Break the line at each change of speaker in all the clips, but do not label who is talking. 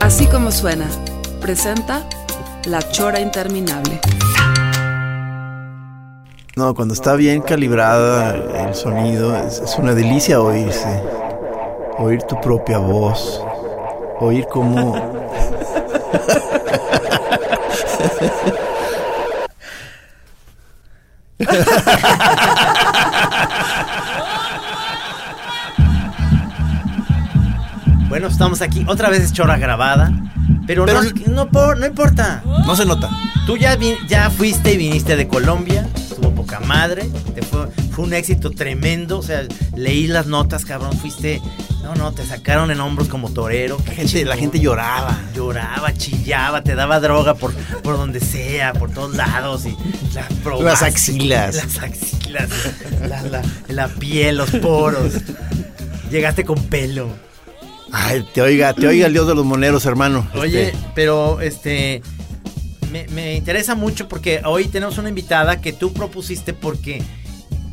Así como suena, presenta La Chora Interminable.
No, cuando está bien calibrada el sonido, es, es una delicia oírse. Oír tu propia voz. Oír cómo...
estamos aquí. Otra vez es chora grabada. Pero,
Pero-
no, no, no importa.
No se nota.
Tú ya, vi- ya fuiste y viniste de Colombia. Estuvo poca madre. te fue, fue un éxito tremendo. O sea, leí las notas, cabrón. Fuiste. No, no, te sacaron en hombros como torero.
La gente, la gente lloraba.
Lloraba, chillaba, te daba droga por, por donde sea, por todos lados. Y.
Las axilas.
Las axilas. La, la- la piel, los poros. Llegaste con pelo.
Ay, te oiga, te oiga el dios de los moneros, hermano.
Oye,
Este,
pero este me, me interesa mucho porque hoy tenemos una invitada que tú propusiste porque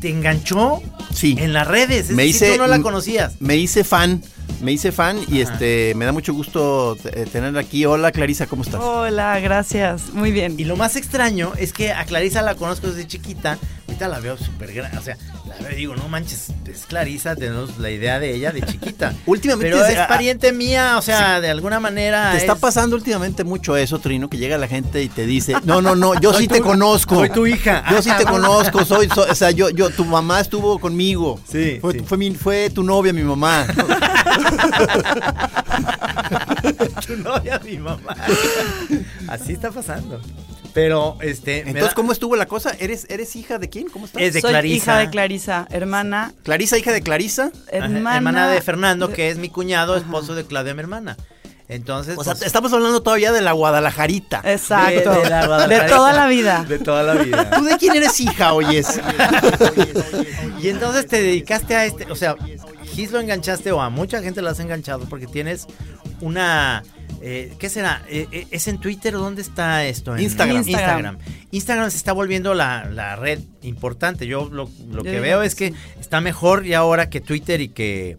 te enganchó
Sí.
en las redes. Es
Me
decir,
hice-
tú no la conocías.
me hice fan, me hice fan y este me da mucho gusto eh, tenerla aquí. Hola Clarisa, ¿cómo estás?
Hola, gracias. Muy bien.
Y lo más extraño es que a Clarisa la conozco desde chiquita. Ahorita la veo súper grande. O sea, digo, no manches, es Clarisa, tenemos la idea de ella de chiquita.
Últimamente
Pero
es-
pariente mía, o sea, de alguna manera.
Te está
es-
pasando últimamente mucho eso, Trino, que llega la gente y te dice, no, no, no, yo sí te conozco.
soy tu hija.
Yo sí te conozco, soy, so- o sea, yo, yo, tu mamá estuvo conmigo.
Sí,
Fue,
sí.
fue, mi, fue tu novia, mi mamá.
tu novia, mi mamá. Así está pasando. Pero, este.
Entonces,
da-
¿cómo estuvo la cosa? ¿Eres, eres hija de quién? ¿Cómo estás?
Es de
Soy
Clarisa.
hija de Clarisa, hermana,
Clarisa, hija de Clarisa.
Ajá,
hermana,
hermana, de Fernando, que es mi cuñado, esposo de Claudia, mi hermana. Entonces.
O sea,
pues,
estamos hablando todavía de la Guadalajarita.
Exacto.
de la Guadalajara.
De toda la vida.
De toda la vida.
¿Tú de quién eres hija, oyes?
y entonces te dedicaste a este. O sea, Gis lo enganchaste, o a mucha gente lo has enganchado, porque tienes una. Eh, ¿Qué será? Eh, eh, ¿Es en Twitter o dónde está esto? En
Instagram.
Instagram. Instagram se está volviendo la, la red importante. Yo lo, lo que veo es que está mejor ya ahora que Twitter y que,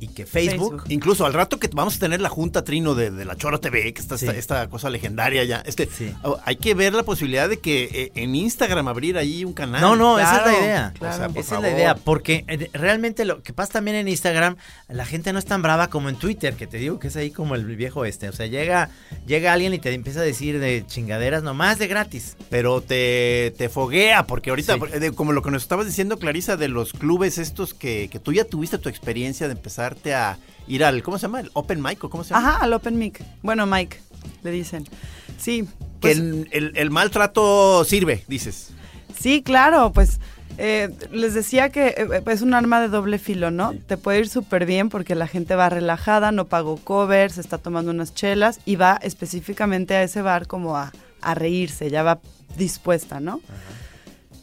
y que Facebook.
Facebook.
Incluso al rato que vamos a tener la junta Trino de, de la Chora TV, que está
Sí.
esta, esta cosa legendaria ya. Este,
Sí.
oh, hay que ver la posibilidad de que eh, en Instagram abrir ahí un canal.
No, no, esa es la idea.
claro.
O sea, por
esa es la idea, porque eh, realmente lo que pasa también en Instagram, la gente no es tan brava como en Twitter, que te digo que es ahí como el viejo este. O sea, llega, llega alguien y te empieza a decir de chingaderas nomás de gratis.
Pero te, te foguea, porque ahorita,
Sí.
como lo que nos estabas diciendo, Clarisa, de los clubes estos que, que tú ya tuviste tu experiencia de a ir al, ¿cómo se llama? ¿El Open Mic o cómo se llama?
Ajá, al Open Mic. Bueno, Mike, le dicen. Sí.
Que
pues,
el, el- el maltrato sirve, dices.
Sí, claro, pues eh, les decía que eh, es un arma de doble filo, ¿no? Te puede ir súper bien porque la gente va relajada, no pagó covers, está tomando unas chelas y va específicamente a ese bar como a, a reírse, ya va dispuesta, ¿no?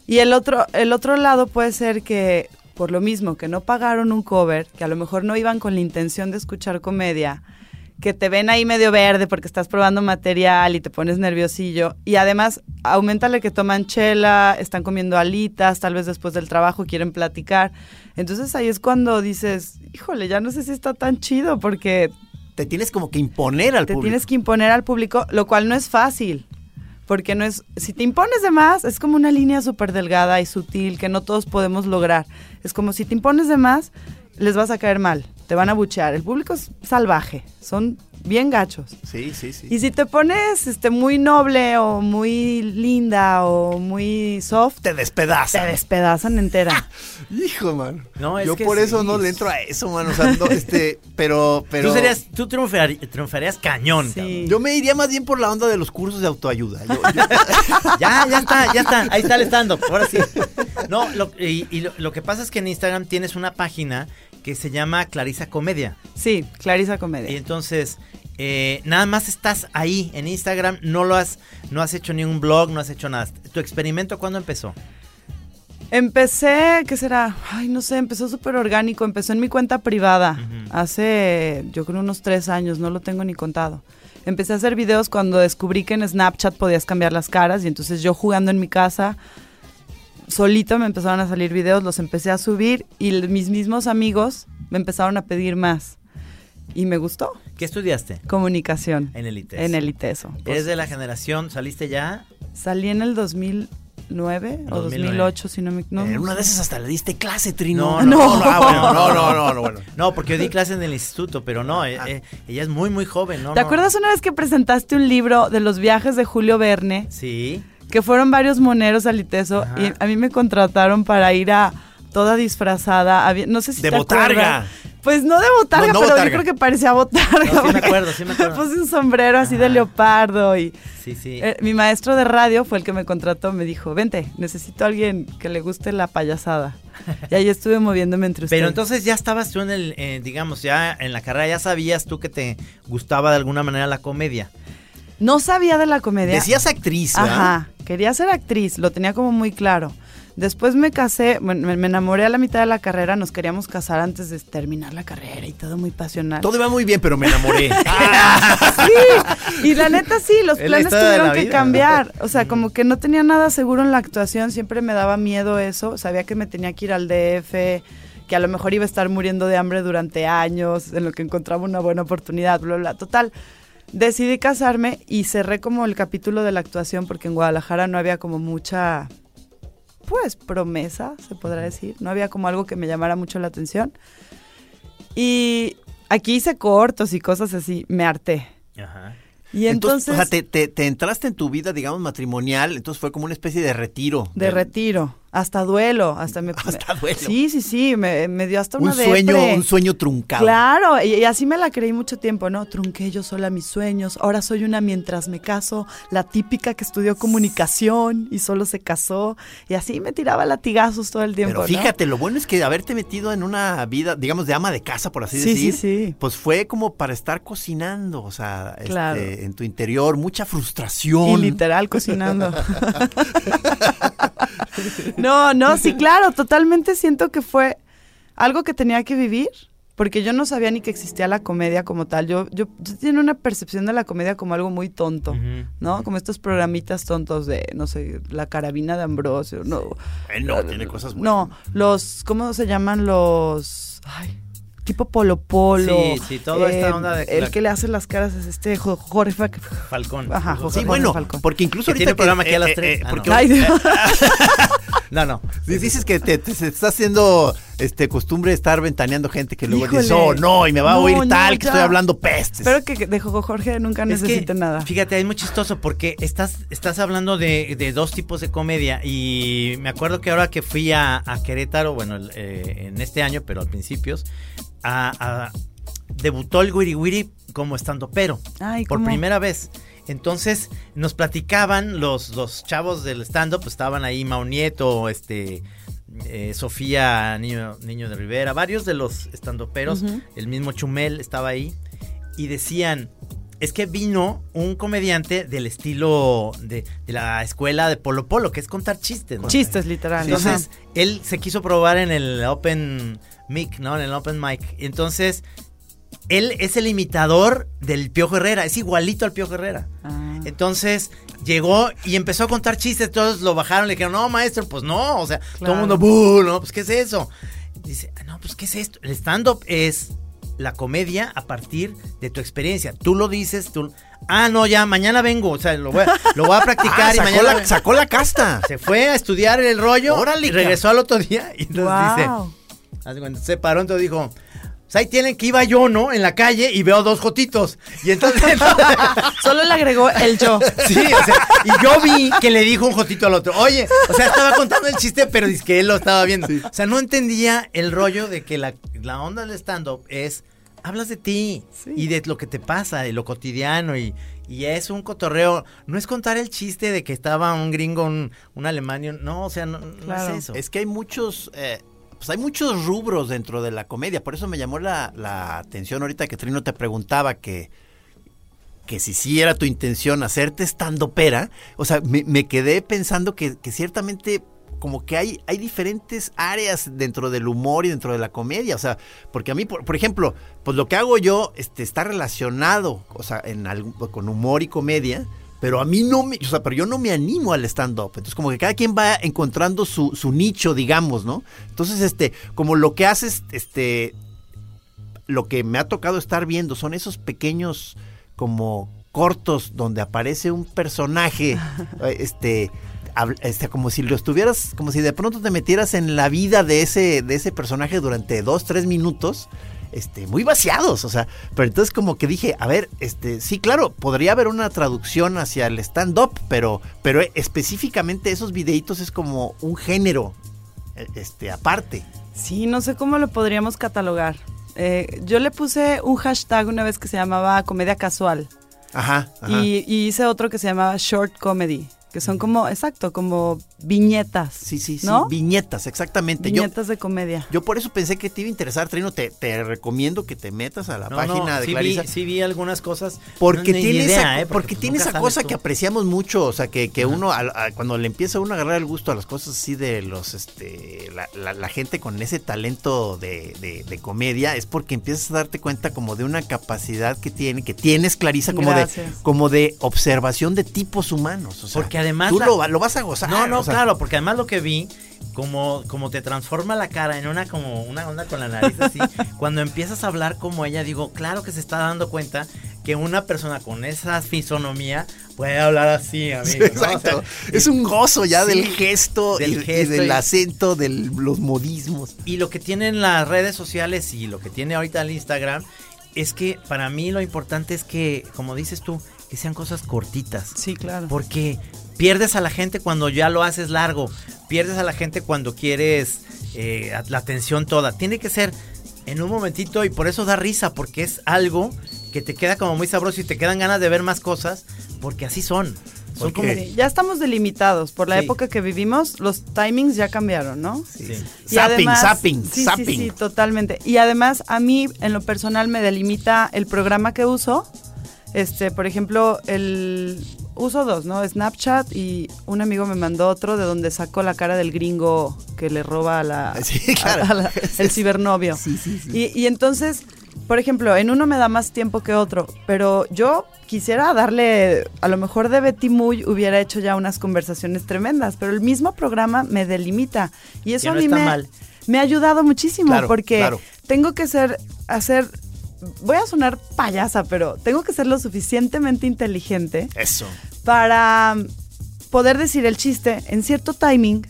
Y el otro, el otro lado puede ser que por lo mismo que no pagaron un cover, que a lo mejor no iban con la intención de escuchar comedia, que te ven ahí medio verde porque estás probando material y te pones nerviosillo. Y además, aumentale que toman chela, están comiendo alitas, tal vez después del trabajo quieren platicar. Entonces ahí es cuando dices, híjole, ya no sé si está tan chido porque
Te tienes como que imponer al
te
público.
tienes que imponer al público, lo cual no es fácil. Porque no es, si te impones de más, es como una línea súper delgada y sutil que no todos podemos lograr. Es como si te impones de más, les vas a caer mal, te van a buchear. El público es salvaje, son bien gachos.
Sí, sí, sí.
Y si te pones este, muy noble o muy linda o muy soft,
te despedaza.
te despedazan entera.
Hijo, man.
No, es
Yo
que
por eso no le entro a eso, man. O sea, no, este, pero, pero.
Tú, serías, tú triunfar- triunfarías cañón.
Sí.
Yo me iría más bien por la onda de los cursos de autoayuda. Yo- yo-
Ya, ya está, ya está. Ahí está el stand-up. Ahora sí. No, lo, y, y lo, lo que pasa es que en Instagram tienes una página que se llama Clarisa Comedia.
Sí, Clarisa
Y
Comedia.
entonces, eh, nada más estás ahí en Instagram, no lo has, no has hecho ni un blog, no has hecho nada. ¿Tu experimento cuándo empezó?
Empecé, ¿qué será? Ay, no sé, empezó súper orgánico. Empezó en mi cuenta privada. Hace, yo creo, unos tres años, no lo tengo ni contado. Empecé a hacer videos cuando descubrí que en Snapchat podías cambiar las caras y entonces yo jugando en mi casa, solito me empezaron a salir videos, los empecé a subir y mis mismos amigos me empezaron a pedir más. Y me gustó.
¿Qué estudiaste?
Comunicación.
En el ITES.
En el ITESO.
¿Eres de la generación, saliste ya?
Salí en el 2009 o
2009.
2008, si no me... No,
en una de esas hasta le diste clase, Trino.
No, no,
no, ah, no, no, no, no, bueno.
No, porque yo di clases en el instituto, pero no, eh, eh, ella es muy, muy joven, ¿no?
¿Te acuerdas una vez que presentaste un libro de los viajes de Julio Verne?
Sí.
Que fueron varios moneros al ITESO
Ajá.
y a mí me contrataron para ir a toda disfrazada. había- no sé si
De
te
botarga.
acuerdas. Pues no de botarga,
No, no
pero
botarga.
yo creo que parecía botarga.
No, sí me acuerdo, sí me acuerdo.
puse un sombrero así de leopardo y
Sí, sí.
eh, mi maestro de radio fue el que me contrató. Me dijo, vente, necesito a alguien que le guste la payasada. Y ahí estuve moviéndome entre ustedes.
Pero entonces ya estabas tú en el, eh, digamos, ya en la carrera, ya sabías tú que te gustaba de alguna manera la comedia.
No sabía de la comedia.
Decías actriz, ¿verdad?
Ajá, quería ser actriz, lo tenía como muy claro. Después me casé, bueno, me, me enamoré a la mitad de la carrera, nos queríamos casar antes de terminar la carrera y todo muy pasional.
Todo iba muy bien, pero me enamoré.
Sí, y la neta sí, los
Es la
planes tuvieron que
vida.
cambiar. O sea, como que no tenía nada seguro en la actuación, siempre me daba miedo eso. Sabía que me tenía que ir al DF, que a lo mejor iba a estar muriendo de hambre durante años, en lo que encontraba una buena oportunidad, bla, bla. Total, decidí casarme y cerré como el capítulo de la actuación porque en Guadalajara no había como mucha, pues, promesa, se podrá decir. No había como algo que me llamara mucho la atención. Y aquí hice cortos y cosas así, me harté.
Ajá.
Y entonces,
o sea, te, te- te entraste en tu vida, digamos, matrimonial, entonces fue como una especie de retiro.
de retiro, hasta duelo, hasta me...
Hasta duelo.
Sí, sí, sí, me, me dio hasta
Un
una
sueño,
depre.
un sueño truncado.
Claro, y, y así me la creí mucho tiempo, ¿no? Trunqué yo sola mis sueños, ahora soy una mientras me caso, la típica que estudió comunicación y solo se casó, y así me tiraba latigazos todo el tiempo,
Pero
¿no?
fíjate, lo bueno es que haberte metido en una vida, digamos, de ama de casa, por así
Sí, sí,
decir,
sí.
pues fue como para estar cocinando, o sea, este,
Claro.
en tu interior, mucha frustración.
Y literal cocinando. no, no, sí, claro, totalmente siento que fue algo que tenía que vivir, porque yo no sabía ni que existía la comedia como tal. Yo, yo, yo tenía una percepción de la comedia como algo muy tonto. ¿no? Como estos programitas tontos de, no sé, la carabina de Ambrosio, no.
Bueno, tiene cosas buenas.
No, los, ¿cómo se llaman los? Ay, tipo Polo Polo.
Sí, sí, toda esta onda de-
El
la-
que le hace las caras es este Jo- Jorge Fa-
Falcón.
Ajá, José
Sí,
Jorge
bueno,
Falcón.
porque incluso ahorita
tiene programa aquí a las
eh,
tres.
eh,
Ah,
porque
no.
Ay, Dios.
No, no.
di- dices que te, te- está haciendo este costumbre de estar ventaneando gente que luego dices,
Híjole.
oh, no, y me va a
No,
oír
no,
tal que estoy hablando pestes.
Espero que de Jojo Jorge nunca
Es que,
necesite nada.
Fíjate, es muy chistoso porque estás, estás hablando de, de dos tipos de comedia y me acuerdo que ahora que fui a, a Querétaro, bueno, el, eh, en este año, pero al principios, a, a- debutó el Wiri Wiri como estando pero
Ay,
por primera vez. Entonces nos platicaban los, los chavos del stand-up, pues, estaban ahí Mao Nieto, este, eh, Sofía Niño, Niño de Rivera, varios de los estandoperos,
Ujú.
el mismo Chumel estaba ahí, y decían, es que vino un comediante del estilo de, de la escuela de Polo Polo, que es contar chistes. ¿no?
Chistes, literal.
Entonces,
ajá.
él se quiso probar en el Open Mic, ¿no? En el Open Mic. Entonces, él es el imitador del Piojo Herrera, es igualito al Piojo Herrera.
Ah.
Entonces, llegó y empezó a contar chistes, todos lo bajaron, le dijeron, no, maestro, pues no, o sea, todo el mundo, "Buh", no, pues, ¿qué es eso? Dice, "Ah, no, pues, ¿qué es esto? El stand-up es la comedia a partir de tu experiencia. Tú lo dices, tú... Ah, no, ya, mañana vengo, o sea, lo voy a, lo voy a
Ah,
practicar y
sacó,
mañana...
la, sacó la casta.
Se fue a estudiar el rollo
Órale,
y regresó al otro día y entonces dice,
Wow.
cuenta, se paró, entonces dijo, pues ahí tienen que iba yo, ¿no? En la calle y veo dos jotitos. Y entonces,
Solo le agregó el yo.
sí, o sea, y yo vi que le dijo un jotito al otro, oye, o sea, estaba contando el chiste, pero dice que él lo estaba viendo. O sea, no entendía el rollo de que la, la onda del stand-up es, hablas de ti
Sí.
y de lo que te pasa, de lo cotidiano y... Y es un cotorreo, no es contar el chiste de que estaba un gringo, un, un alemán, no, o sea, no, es eso.
Es que hay muchos, eh, pues hay muchos rubros dentro de la comedia. Por eso me llamó la, la atención ahorita que Trino te preguntaba que, que si sí era tu intención hacerte estando pera, o sea, me, quedé pensando que, que ciertamente como que hay, hay diferentes áreas dentro del humor y dentro de la comedia. O sea, porque a mí, por, por ejemplo, pues lo que hago yo este, está relacionado, o sea, en algo, con humor y comedia. Pero a mí no me, o sea, pero yo no me animo al stand-up. Entonces, como que cada quien va encontrando su, su nicho, digamos, ¿no? Entonces, este, como lo que haces, este, lo que me ha tocado estar viendo son esos pequeños, como cortos, donde aparece un personaje, eh, este, este, como si lo estuvieras, como si de pronto te metieras en la vida de ese, de ese personaje durante dos, tres minutos, este, muy vaciados, o sea, pero entonces como que dije, a ver, este, sí, claro, podría haber una traducción hacia el stand-up, pero, pero específicamente esos videitos es como un género, eh, este, aparte.
Sí, no sé cómo lo podríamos catalogar. Eh, yo le puse un hashtag una vez que se llamaba comedia casual
Ajá, ajá.
y, y hice otro que se llamaba short comedy, que son como, exacto, como viñetas.
Sí, sí, sí.
¿no?
Viñetas, exactamente. Yo,
Viñetas de comedia.
yo por eso pensé que te iba a interesar, Trino. Te, te recomiendo que te metas a la
No,
página
no,
de
sí
Clarisa.
vi, sí vi algunas cosas.
Porque
no,
tiene,
idea,
esa,
¿eh?
porque
pues,
tiene
nunca
esa cosa
tú.
que apreciamos mucho, o sea, que, que uno, al- a- cuando le empieza uno a agarrar el gusto a las cosas así de los, este, la, la- la gente con ese talento de, de- de comedia, es porque empiezas a darte cuenta como de una capacidad que tiene, que tienes, Clarisa, como de, como de observación de tipos humanos. O sea,
Porque además
Tú
la-
lo, va- lo vas a gozar.
No, no,
o sea,
claro, porque además lo que vi, como, como te transforma la cara en una como una onda con la nariz así, cuando empiezas a hablar como ella, digo, claro que se está dando cuenta que una persona con esa fisonomía puede hablar así, amigo.
Sí,
¿no? O
exacto.
sea,
es un gozo ya
sí,
del gesto,
del
y, del
y-
acento, de los modismos.
Y lo que tienen las redes sociales y lo que tiene ahorita el Instagram es que para mí lo importante es que, como dices tú, que sean cosas cortitas.
Sí, claro.
Porque pierdes a la gente cuando ya lo haces largo. Pierdes a la gente cuando quieres eh, la atención toda. Tiene que ser en un momentito y por eso da risa, porque es algo que te queda como muy sabroso y te quedan ganas de ver más cosas, porque así son. Como...
Ya estamos delimitados. Por la
Sí.
época que vivimos, los timings ya cambiaron, ¿no?
Sí.
Y
Zapping,
además-
zapping,
sí, sí,
zapping.
Sí, totalmente. Y además, a mí, en lo personal, me delimita el programa que uso. Este, por ejemplo, el uso dos, ¿no? Snapchat y un amigo me mandó otro de donde sacó la cara del gringo que le roba a la,
Sí, claro.
a- a la- el cibernovio.
Sí, sí, sí.
Y, y entonces, por ejemplo, en uno me da más tiempo que otro, pero yo quisiera darle, a lo mejor de Betty Muy hubiera hecho ya unas conversaciones tremendas, pero el mismo programa me delimita. Y eso
no
a mí
está
me,
mal.
me ha ayudado muchísimo
Claro,
porque
claro.
tengo que ser, hacer, voy a sonar payasa, pero tengo que ser lo suficientemente inteligente
Eso.
para poder decir el chiste en cierto timing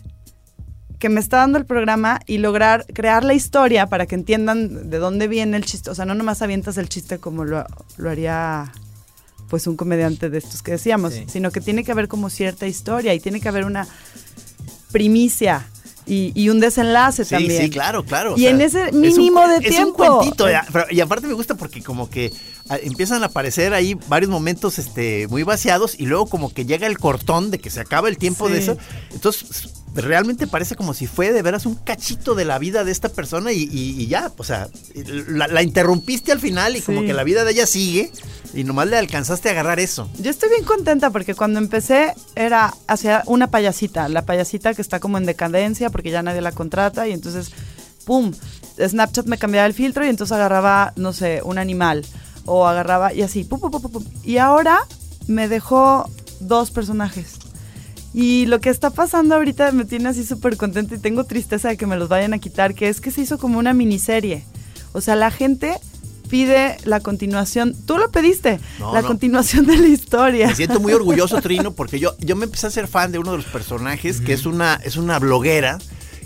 que me está dando el programa y lograr crear la historia para que entiendan de dónde viene el chiste. O sea, no nomás avientas el chiste como lo, lo haría pues un comediante de estos que decíamos,
Sí.
sino que tiene que haber como cierta historia y tiene que haber una primicia y, y un desenlace
Sí,
también.
sí, claro, claro.
Y
sea,
en ese
es un
mínimo de
Es
tiempo.
un cuentito, y aparte me gusta porque como que ah, empiezan a aparecer ahí varios momentos este, muy vaciados y luego como que llega el cortón de que se acaba el tiempo de eso. Entonces realmente parece como si fue de veras un cachito de la vida de esta persona y, y- y ya, o sea, la, la interrumpiste al final y como que la vida de ella sigue y nomás le alcanzaste a agarrar eso.
Yo estoy bien contenta porque cuando empecé era hacia una payasita, la payasita que está como en decadencia porque ya nadie la contrata y entonces, ¡pum! Snapchat me cambiaba el filtro y entonces agarraba, no sé, un animal o agarraba y así, pum, pum, pum, pum, pum. Y ahora me dejó dos personajes. Y lo que está pasando ahorita me tiene así súper contenta y tengo tristeza de que me los vayan a quitar, que es que se hizo como una miniserie. O sea, la gente pide la continuación. Tú lo pediste,
No,
la
no.
continuación de la historia.
Me siento muy orgulloso, Trino, porque yo, yo me empecé a ser fan de uno de los personajes, que es una, es una bloguera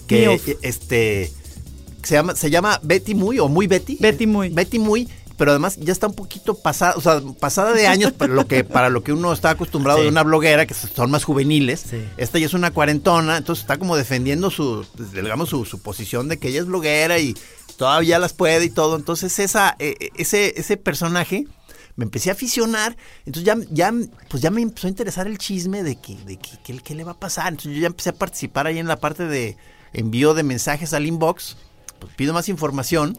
que este se llama, se llama Betty Muy o Muy Betty.
Betty Muy.
Betty Muy, pero además ya está un poquito pasada, o sea, pasada de años para lo que, para lo que uno está acostumbrado
Sí.
de una bloguera, que son más juveniles.
Sí.
Esta ya es una cuarentona, entonces está como defendiendo su, pues, digamos, su, su posición de que ella es bloguera y todavía las puede y todo. Entonces esa, eh, ese, ese personaje me empecé a aficionar, entonces ya, ya, pues ya me empezó a interesar el chisme de que, de que, que- qué le va a pasar. Entonces yo ya empecé a participar ahí en la parte de, envío de mensajes al inbox, pues pido más información.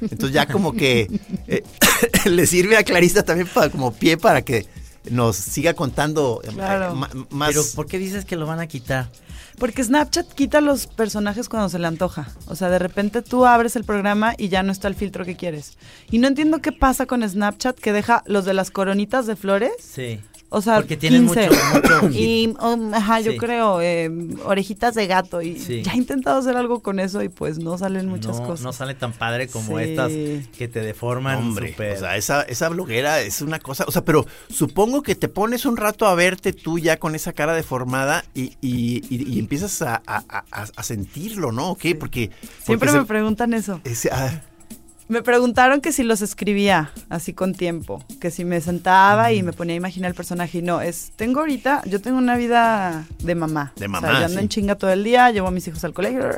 Entonces ya como que eh, le sirve a Clarista también para, como pie para que nos siga contando eh,
Claro.
ma- más.
Pero ¿por qué dices que lo van a quitar?
Porque Snapchat quita los personajes cuando se le antoja. O sea, de repente tú abres el programa y ya no está el filtro que quieres. Y no entiendo qué pasa con Snapchat que deja los de las coronitas de flores.
Sí.
O sea,
Porque tienen
15.
mucho- mucho hit.
y, um, ajá, yo
Sí.
creo, eh, orejitas de gato. Y
Sí.
ya he intentado hacer algo con eso y pues no salen muchas
no,
cosas.
no sale tan padre como
Sí.
estas que te deforman.
Hombre, o sea, esa, esa bloguera es una cosa, o sea, pero supongo que te pones un rato a verte tú ya con esa cara deformada y, y, y- y empiezas a, a- a- a sentirlo, ¿no? ¿O qué? Porque,
Siempre
porque
me preguntan eso.
ese- ah,
Me preguntaron que si los escribía así con tiempo, que si me sentaba y me ponía a imaginar el personaje y no, es tengo ahorita, yo tengo una vida de mamá.
De
O
mamá,
sea, yo ando
sí.
en chinga todo el día, llevo a mis hijos al colegio.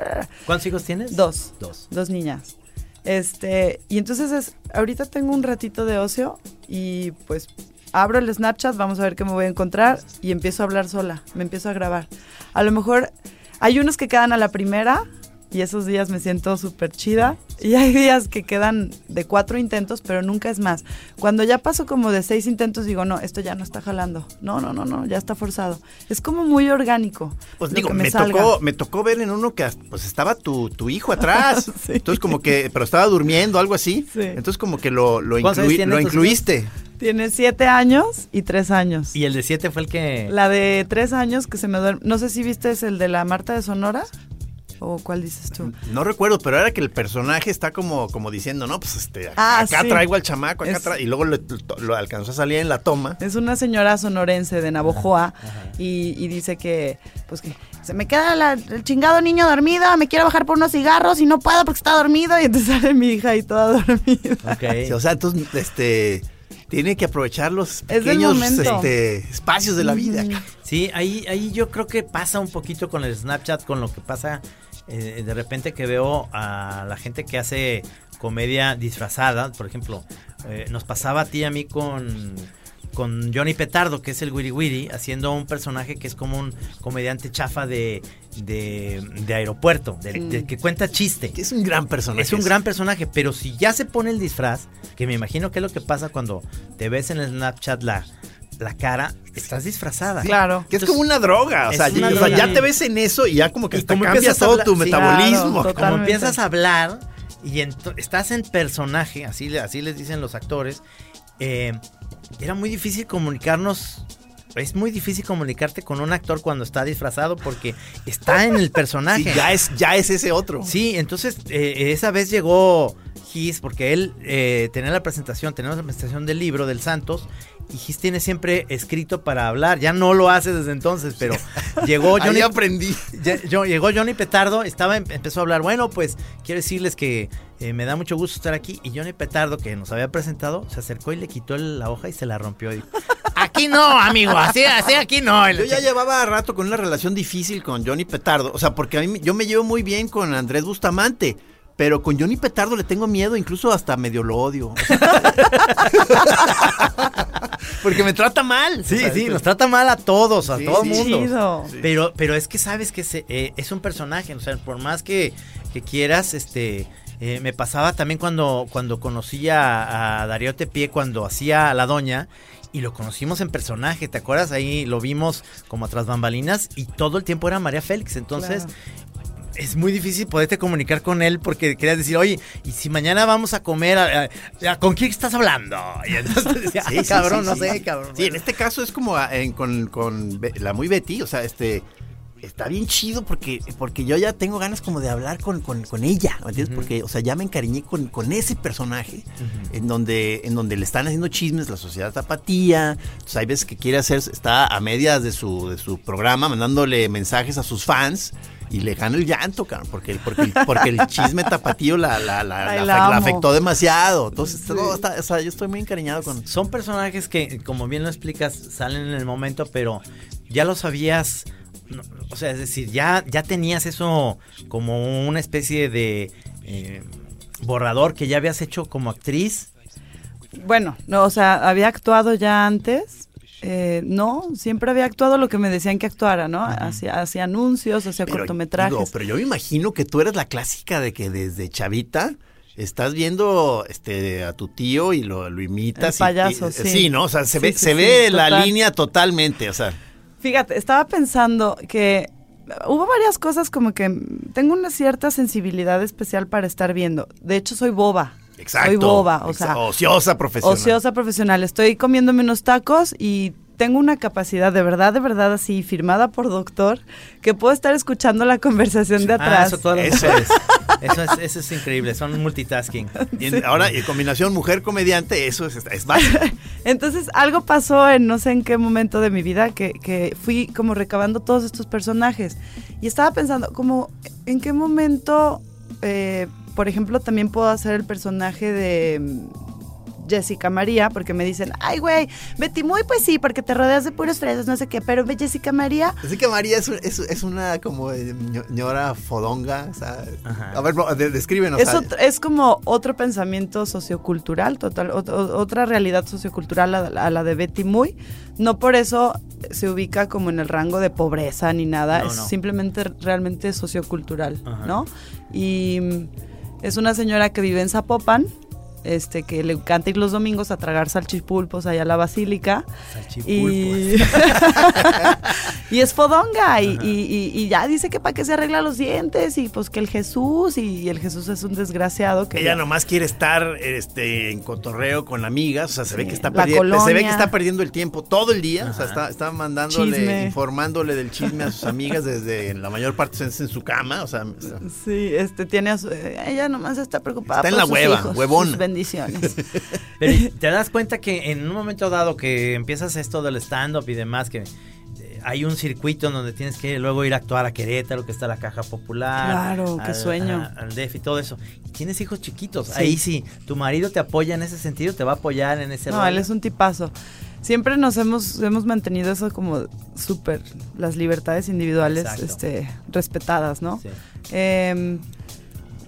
¿Cuántos hijos tienes?
Dos.
Dos.
Dos niñas. Este, y entonces es, ahorita tengo un ratito de ocio y pues abro el Snapchat, vamos a ver qué me voy a encontrar y empiezo a hablar sola, me empiezo a grabar. A lo mejor hay unos que quedan a la primera y esos días me siento súper chida y hay días que quedan de cuatro intentos, pero nunca es más. Cuando ya paso como de seis intentos digo, no, esto ya no está jalando. No, no, no, no, ya está forzado. Es como muy orgánico.
Pues digo, me, tocó, me tocó ver en uno que pues estaba tu, tu hijo atrás.
Sí.
Entonces como que, pero estaba durmiendo, algo así.
Sí.
Entonces como que lo, lo,
¿Cuántos años
incluí-
tienen
lo incluiste.
Tiene siete años y tres años.
Y el de siete fue el que.
La de tres años que se me duerme. No sé si viste es el de la Marta de Sonora. ¿O cuál dices tú?
No recuerdo, pero era que el personaje está como, como diciendo, no, pues este,
Ah,
acá
sí.
traigo al chamaco, acá
Es-
traigo, y luego lo, lo alcanzó a salir en la toma.
Es una señora sonorense de Navojoa y, y dice que, pues que se me queda la- el chingado niño dormido, me quiero bajar por unos cigarros y no puedo porque está dormido y entonces sale mi hija y toda dormida.
Ok.
Sí, o sea, entonces, este, tiene que aprovechar los pequeños este, espacios de la vida.
Sí, ahí, ahí yo creo que pasa un poquito con el Snapchat, con lo que pasa eh, de repente que veo a la gente que hace comedia disfrazada, por ejemplo, eh, nos pasaba a ti y a mí con, con Johnny Petardo, que es el Wiri Wiri, haciendo un personaje que es como un comediante chafa de, de, de aeropuerto, de- de- que cuenta chiste.
Es un gran personaje.
Es un gran personaje, pero si ya se pone el disfraz, que me imagino que es lo que pasa cuando te ves en el Snapchat la, la cara, estás disfrazada.
Claro.
Que es como una droga, o sea,
una
ya, o sea,
droga.
ya te ves en eso y ya como que hasta
como
cambia
empiezas a
todo
hablar-
tu
sí,
metabolismo.
claro,
Como empiezas a hablar y estás en personaje, así, así les dicen los actores, eh, era muy difícil comunicarnos. Es muy difícil comunicarte con un actor cuando está disfrazado porque está en el personaje.
Sí, ya es, ya es ese otro.
Sí, entonces eh, esa vez llegó Gis, porque él eh, tenía la presentación, tenemos la presentación del libro del Santos, Gis tiene siempre escrito para hablar, ya no lo hace desde entonces, pero llegó
Ahí
Johnny,
aprendí.
ya- yo- llegó Johnny Petardo, estaba, em- empezó a hablar, bueno, pues quiero decirles que eh, me da mucho gusto estar aquí, y Johnny Petardo, que nos había presentado, se acercó y le quitó la hoja y se la rompió. y aquí no, amigo, así, así aquí no.
Yo ya llevaba rato con una relación difícil con Johnny Petardo. O sea, porque a mí yo me llevo muy bien con Andrés Bustamante. Pero con Johnny Petardo le tengo miedo, incluso hasta medio lo odio. porque me trata mal.
Sí, sí, nos trata mal a todos, a
Sí,
todo el
sí.
mundo.
Chido.
Pero, pero es que sabes que se- eh, es un personaje, o sea, por más que, que quieras, este, eh, me pasaba también cuando, cuando conocí a, a Darío Tepié, cuando hacía a la doña, y lo conocimos en personaje, ¿te acuerdas? Ahí lo vimos como atrás bambalinas, y todo el tiempo era María Félix, entonces... Es muy difícil poderte comunicar con él porque querías decir, oye, y si mañana vamos a comer, a- a- a- ¿con quién estás hablando? Y entonces decía,
Sí,
"Ay,
sí,
cabrón,
sí,
no sé, cabrón.
Sí, en este caso es como a- en- con, con la muy Betty, o sea, este está bien chido porque, porque yo ya tengo ganas como de hablar con, con, con ella, ¿me entiendes? Porque, o sea, ya me encariñé con, con ese personaje en donde, en donde le están haciendo chismes la sociedad tapatía. Entonces hay veces que quiere hacer, está a medias de su, de su programa, mandándole mensajes a sus fans. Y le gana el llanto, cabrón, porque, porque, el- porque el chisme tapatío la, la, la,
Ay,
la-
la
la
amo.
afectó demasiado. Entonces, no, está- o sea, yo estoy muy encariñado con,
Son personajes que, como bien lo explicas, salen en el momento, pero ya lo sabías. no, O sea, es decir, ya, ya tenías eso como una especie de eh, borrador que ya habías hecho como actriz.
Bueno, no, o sea, había actuado ya antes, Eh, no, siempre había actuado lo que me decían que actuara, ¿no? Hacía, hacía anuncios, hacía
Pero,
cortometrajes.
digo, pero yo me imagino que tú eres la clásica de que desde chavita estás viendo este a tu tío y lo, lo imitas.
El payaso,
y-
sí.
¿no? O sea, se
Sí,
ve,
sí,
se
sí,
ve la
total.
línea totalmente, o sea.
Fíjate, estaba pensando que hubo varias cosas como que tengo una cierta sensibilidad especial para estar viendo. De hecho, soy boba.
Exacto.
Soy boba, o sea,
ociosa profesional.
ociosa profesional. Estoy comiéndome unos tacos y tengo una capacidad de verdad, de verdad así, firmada por doctor, que puedo estar escuchando la conversación de
Ah,
atrás.
eso todas las
Eso.
mujeres. Eso es, eso es increíble, son multitasking.
Y en- ahora, en combinación mujer comediante, eso es, es básico.
Entonces algo pasó en no sé en qué momento de mi vida que, que fui como recabando todos estos personajes y estaba pensando como en qué momento, eh, por ejemplo, también puedo hacer el personaje de mm, Jessica María, porque me dicen, ay güey, Betty muy pues sí, porque te rodeas de puros fresas, no sé qué, pero ve Jessica María,
que María es, un- es, es una como eh, ño- ñora fodonga. O sea,
Ajá.
a ver, no, de- descríbenos.
es,
a-
ot- es como otro pensamiento sociocultural, total, ot- ot- otra realidad sociocultural a, la- a la de Betty Muy. No por eso se ubica como en el rango de pobreza ni nada,
No,
es
no.
simplemente realmente sociocultural,
Ajá.
¿no? Y mm, es una señora que vive en Zapopan. Este, que le encanta ir los domingos a tragar salchipulpos allá a la basílica. Y, y es fodonga y, y- y- y ya dice que para qué se arregla los dientes y pues que el Jesús y el Jesús es un desgraciado que
Ella nomás quiere estar este, en cotorreo con amigas, o sea, se ve que está
la
perdiendo, se ve que está perdiendo el tiempo todo el día, o sea, está, está mandándole,
Chisme.
informándole del chisme a sus amigas desde la mayor parte en su cama, o sea,
Sí, este tiene a su- ella nomás está preocupada
Está en
por
la
sus
hueva,
hijos,
huevona.
Bendiciones.
Pero te das cuenta que en un momento dado que empiezas esto del stand-up y demás, que eh, hay un circuito en donde tienes que luego ir a actuar a Querétaro, que está la Caja Popular.
Claro, qué sueño.
a- al DEF y todo eso. Y tienes hijos chiquitos.
Sí.
Ahí sí, tu marido te apoya en ese sentido, te va a apoyar en ese
No,
rollo?
él es un tipazo. Siempre nos hemos hemos mantenido eso como súper las libertades individuales
Exacto.
este respetadas, ¿no?
Sí.
Eh,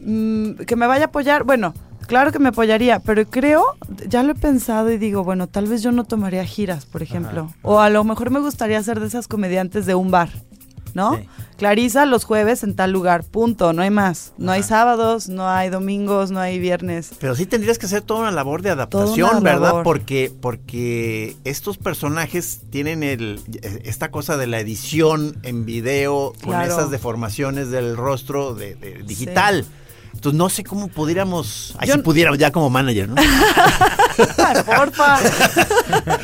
mm, que me vaya a apoyar, bueno, claro que me apoyaría, pero creo, ya lo he pensado y digo, bueno, tal vez yo no tomaría giras, por ejemplo.
Ajá.
O a lo mejor me gustaría ser de esas comediantes de un bar, ¿no?
Sí.
Clarisa los jueves en tal lugar, punto, no hay más. No hay sábados, no hay domingos, no hay viernes.
Pero sí tendrías que hacer toda una labor de adaptación, ¿verdad?
labor.
Porque, porque estos personajes tienen el, esta cosa de la edición en video con esas deformaciones del rostro de, de digital. Entonces no sé cómo pudiéramos, ahí
Yo-
si pudiéramos ya como manager, ¿no?
Porfa.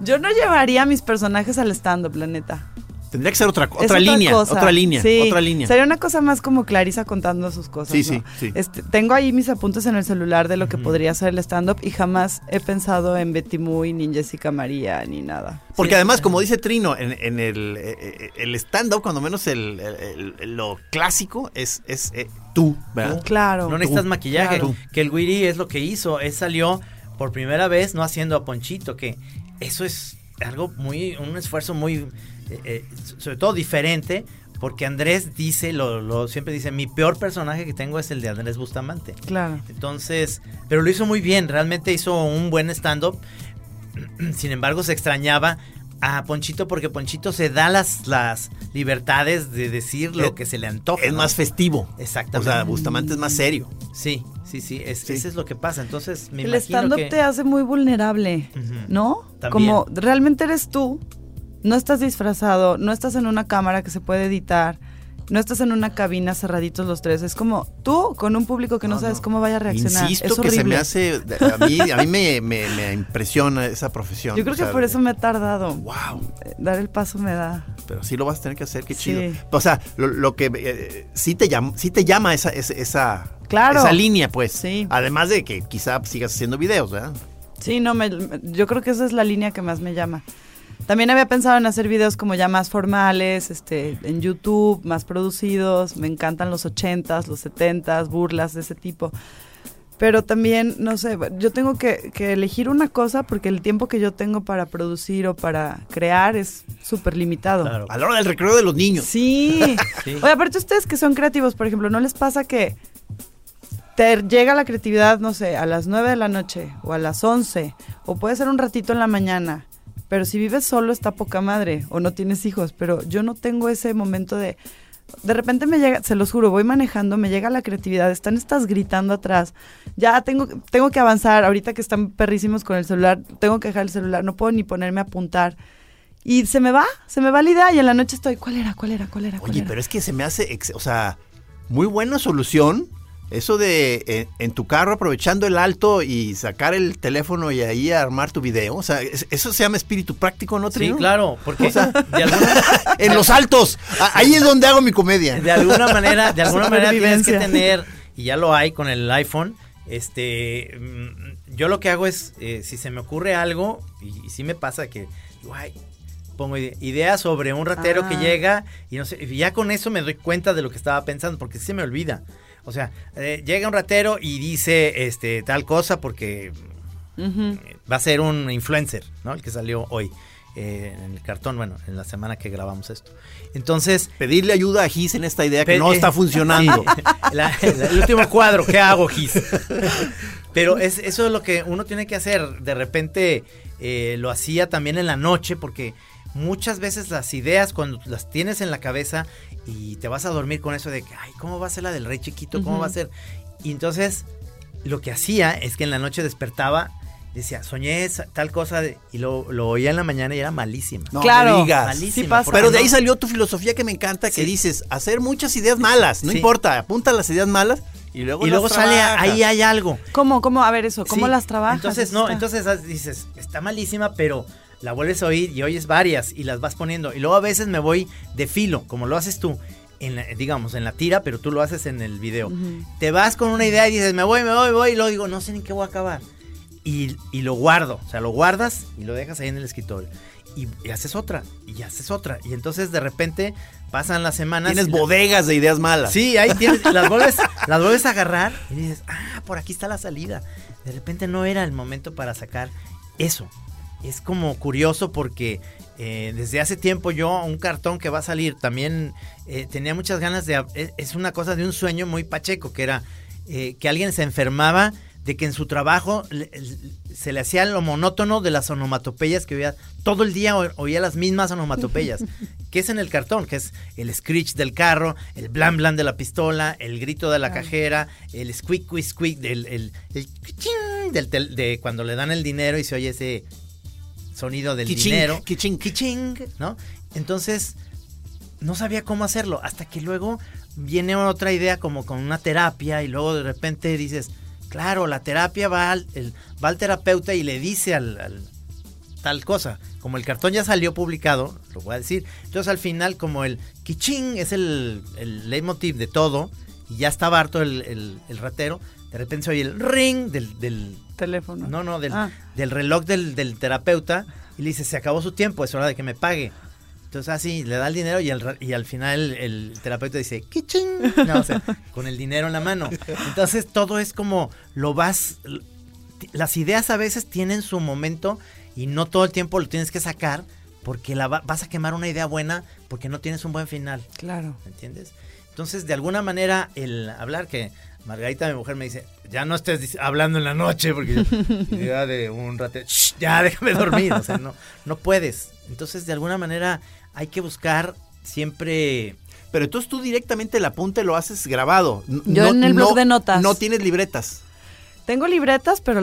Yo no llevaría a mis personajes al stand-up, la neta.
Tendría que ser otra, otra línea,
cosa.
otra línea,
Sí,
otra línea.
Sería una cosa más como Clarisa contando sus cosas.
Sí,
¿no?
sí, sí.
Este, tengo ahí mis apuntes en el celular de lo que podría ser el stand-up y jamás he pensado en Betty Muy, ni en Jessica María, ni nada.
Porque
Sí.
además, como dice Trino, en, en el, eh, eh, el stand-up, cuando menos el, lo clásico, es, es eh, tú, ¿verdad?
Claro.
No necesitas
Tú,
maquillaje.
claro.
Que el Wiri es lo que hizo. Él salió por primera vez no haciendo a Ponchito, que eso es algo muy, un esfuerzo muy, eh, eh, sobre todo diferente, porque Andrés dice, lo, lo siempre dice, mi peor personaje que tengo es el de Andrés Bustamante.
Claro.
Entonces, pero lo hizo muy bien, realmente hizo un buen stand-up. Sin embargo, se extrañaba a Ponchito porque Ponchito se da las, las libertades de decir lo
Es-
que se le antoja.
Es
¿no?
más festivo.
Exactamente.
O sea, Bustamante es más serio.
Sí, sí, sí, es,
Sí.
eso es lo que pasa. Entonces, me
el stand-up
que...
te hace muy vulnerable. ¿no?
También.
Como realmente eres tú, no estás disfrazado, no estás en una cámara que se puede editar, no estás en una cabina cerraditos los tres. Es como tú con un público que no,
No,
sabes
no.
cómo vaya a reaccionar.
Insisto
es
que se me hace, a mí, a mí me, me- me impresiona esa profesión.
Yo creo
o sea,
que por eso me he tardado.
Wow,
Eh, Dar el paso me da.
pero sí lo vas a tener que hacer, qué
Sí.
chido. O sea, lo, lo que eh, sí te llama, sí te llama esa, esa, esa,
Claro.
esa línea, pues.
Sí.
Además de que quizá sigas haciendo videos, ¿verdad?
Sí, no, me- yo creo que esa es la línea que más me llama. También había pensado en hacer videos como ya más formales, este, en YouTube, más producidos. Me encantan los ochentas, los setentas, burlas de ese tipo. Pero también, no sé, yo tengo que, que elegir una cosa porque el tiempo que yo tengo para producir o para crear es súper limitado.
Claro.
A la hora del recreo de los niños.
Sí.
Sí.
Oye, aparte ustedes que son creativos, por ejemplo, ¿no les pasa que te llega la creatividad, no sé, a las 9 de la noche o a las 11 o puede ser un ratito en la mañana Pero si vives solo está poca madre o no tienes hijos, pero yo no tengo ese momento de de repente me llega, se los juro, voy manejando, me llega la creatividad, están estas gritando atrás. Ya tengo tengo que avanzar, ahorita que están perrísimos con el celular, tengo que dejar el celular, no puedo ni ponerme a apuntar. Y se me va, se me va la idea y en la noche estoy, ¿cuál era? ¿Cuál era? ¿Cuál era? ¿Cuál
Oye,
era?
pero es que se me hace, ex- o sea, muy buena solución. Eso de eh, en tu carro aprovechando el alto y sacar el teléfono y ahí armar tu video. O sea, es- eso se llama espíritu práctico, ¿no,
Sí,
Trino?
claro, porque de, alguna,
en los altos. Ahí es donde hago mi comedia.
de alguna manera, de alguna manera tienes que tener, y ya lo hay con el iPhone, este, mm, yo lo que hago es, eh, si se me ocurre algo, y, y sí me pasa que, digo, ay, pongo ide- ideas sobre un ratero que
Ah.
llega y no sé, y ya con eso me doy cuenta de lo que estaba pensando, porque sí se me olvida. O sea, eh, llega un ratero y dice este tal cosa porque va a ser un influencer, ¿no? El que salió hoy eh, en el cartón, bueno, en la semana que grabamos esto. Entonces,
Pedirle ayuda a Gis en esta idea que no
eh,
está funcionando.
sí, la- la- el último cuadro, ¿qué hago, Gis? Pero es, eso es lo que uno tiene que hacer. De repente eh, lo hacía también en la noche porque muchas veces las ideas cuando las tienes en la cabeza y te vas a dormir con eso de que, ay, ¿cómo va a ser la del rey chiquito? ¿Cómo va a ser? Y entonces lo que hacía es que en la noche despertaba, decía, soñé esa- tal cosa de- y lo, lo oía en la mañana y era malísima.
No
Claro.
digas.
Malísima,
Sí pasa.
porque
Pero de
no-
ahí salió tu filosofía que me encanta, que
Sí.
dices, hacer muchas ideas malas, no
Sí.
importa, apunta las ideas malas y luego
y luego sale, ahí hay algo.
¿Cómo, cómo? A ver eso, ¿cómo
Sí,
las trabajas?
Entonces, no,
está-
entonces ah, dices, está malísima, pero la vuelves a oír y oyes varias y las vas poniendo. Y luego a veces me voy de filo, como lo haces tú, en la- digamos, en la tira, pero tú lo haces en el video. Te vas con una idea y dices, me voy, me voy, me voy, y luego digo, no sé ni qué voy a acabar. Y, y lo guardo, o sea, lo guardas y lo dejas ahí en el escritorio. Y, y haces otra, y haces otra. Y entonces de repente pasan las semanas.
Tienes
la-
bodegas de ideas malas.
Sí, ahí tienes, las vuelves, las vuelves a agarrar y dices, ah, por aquí está la salida. De repente no era el momento para sacar eso. Es como curioso porque eh, desde hace tiempo yo un cartón que va a salir también eh, tenía muchas ganas de... Es, es una cosa de un sueño muy pacheco, que era eh, que alguien se enfermaba de que en su trabajo se le hacía lo monótono de las onomatopeyas que oía. Todo el día oía las mismas onomatopeyas. que es en el cartón? Que es el screech del carro, el blan blan de la pistola, el grito de la cajera, el squeak squeak squeak del el, el del tel- de cuando le dan el dinero y se oye ese sonido del
Kiching,
dinero.
kiching.
Kiching, ¿no? Entonces, no sabía cómo hacerlo. Hasta que luego viene otra idea como con una terapia y luego de repente dices, claro, la terapia va al, el, va al terapeuta y le dice al, al tal cosa. Como el cartón ya salió publicado, lo voy a decir. Entonces al final como el kiching es el, el leitmotiv de todo y ya estaba harto el, el- el ratero, de repente se oye el ring del, del
Teléfono.
no, no, del,
Ah.
del reloj del, del terapeuta y le dice, se acabó su tiempo, es hora de que me pague. Entonces así, le da el dinero y, al ra- y al final el, el terapeuta dice, ¡Kiching! No, o sea, con el dinero en la mano. Entonces todo es como lo vas... Las ideas a veces tienen su momento y no todo el tiempo lo tienes que sacar porque la va- vas a quemar una idea buena porque no tienes un buen final.
Claro.
¿Me entiendes? Entonces, de alguna manera, el hablar que Margarita, mi mujer, me dice, ya no estés hablando en la noche, porque idea de un rato, "Shh, ya déjame dormir, o sea, no, no puedes. Entonces, de alguna manera, hay que buscar siempre...
Pero entonces tú directamente el apunte lo haces grabado.
Yo en el blog de notas.
No tienes libretas.
Tengo libretas, pero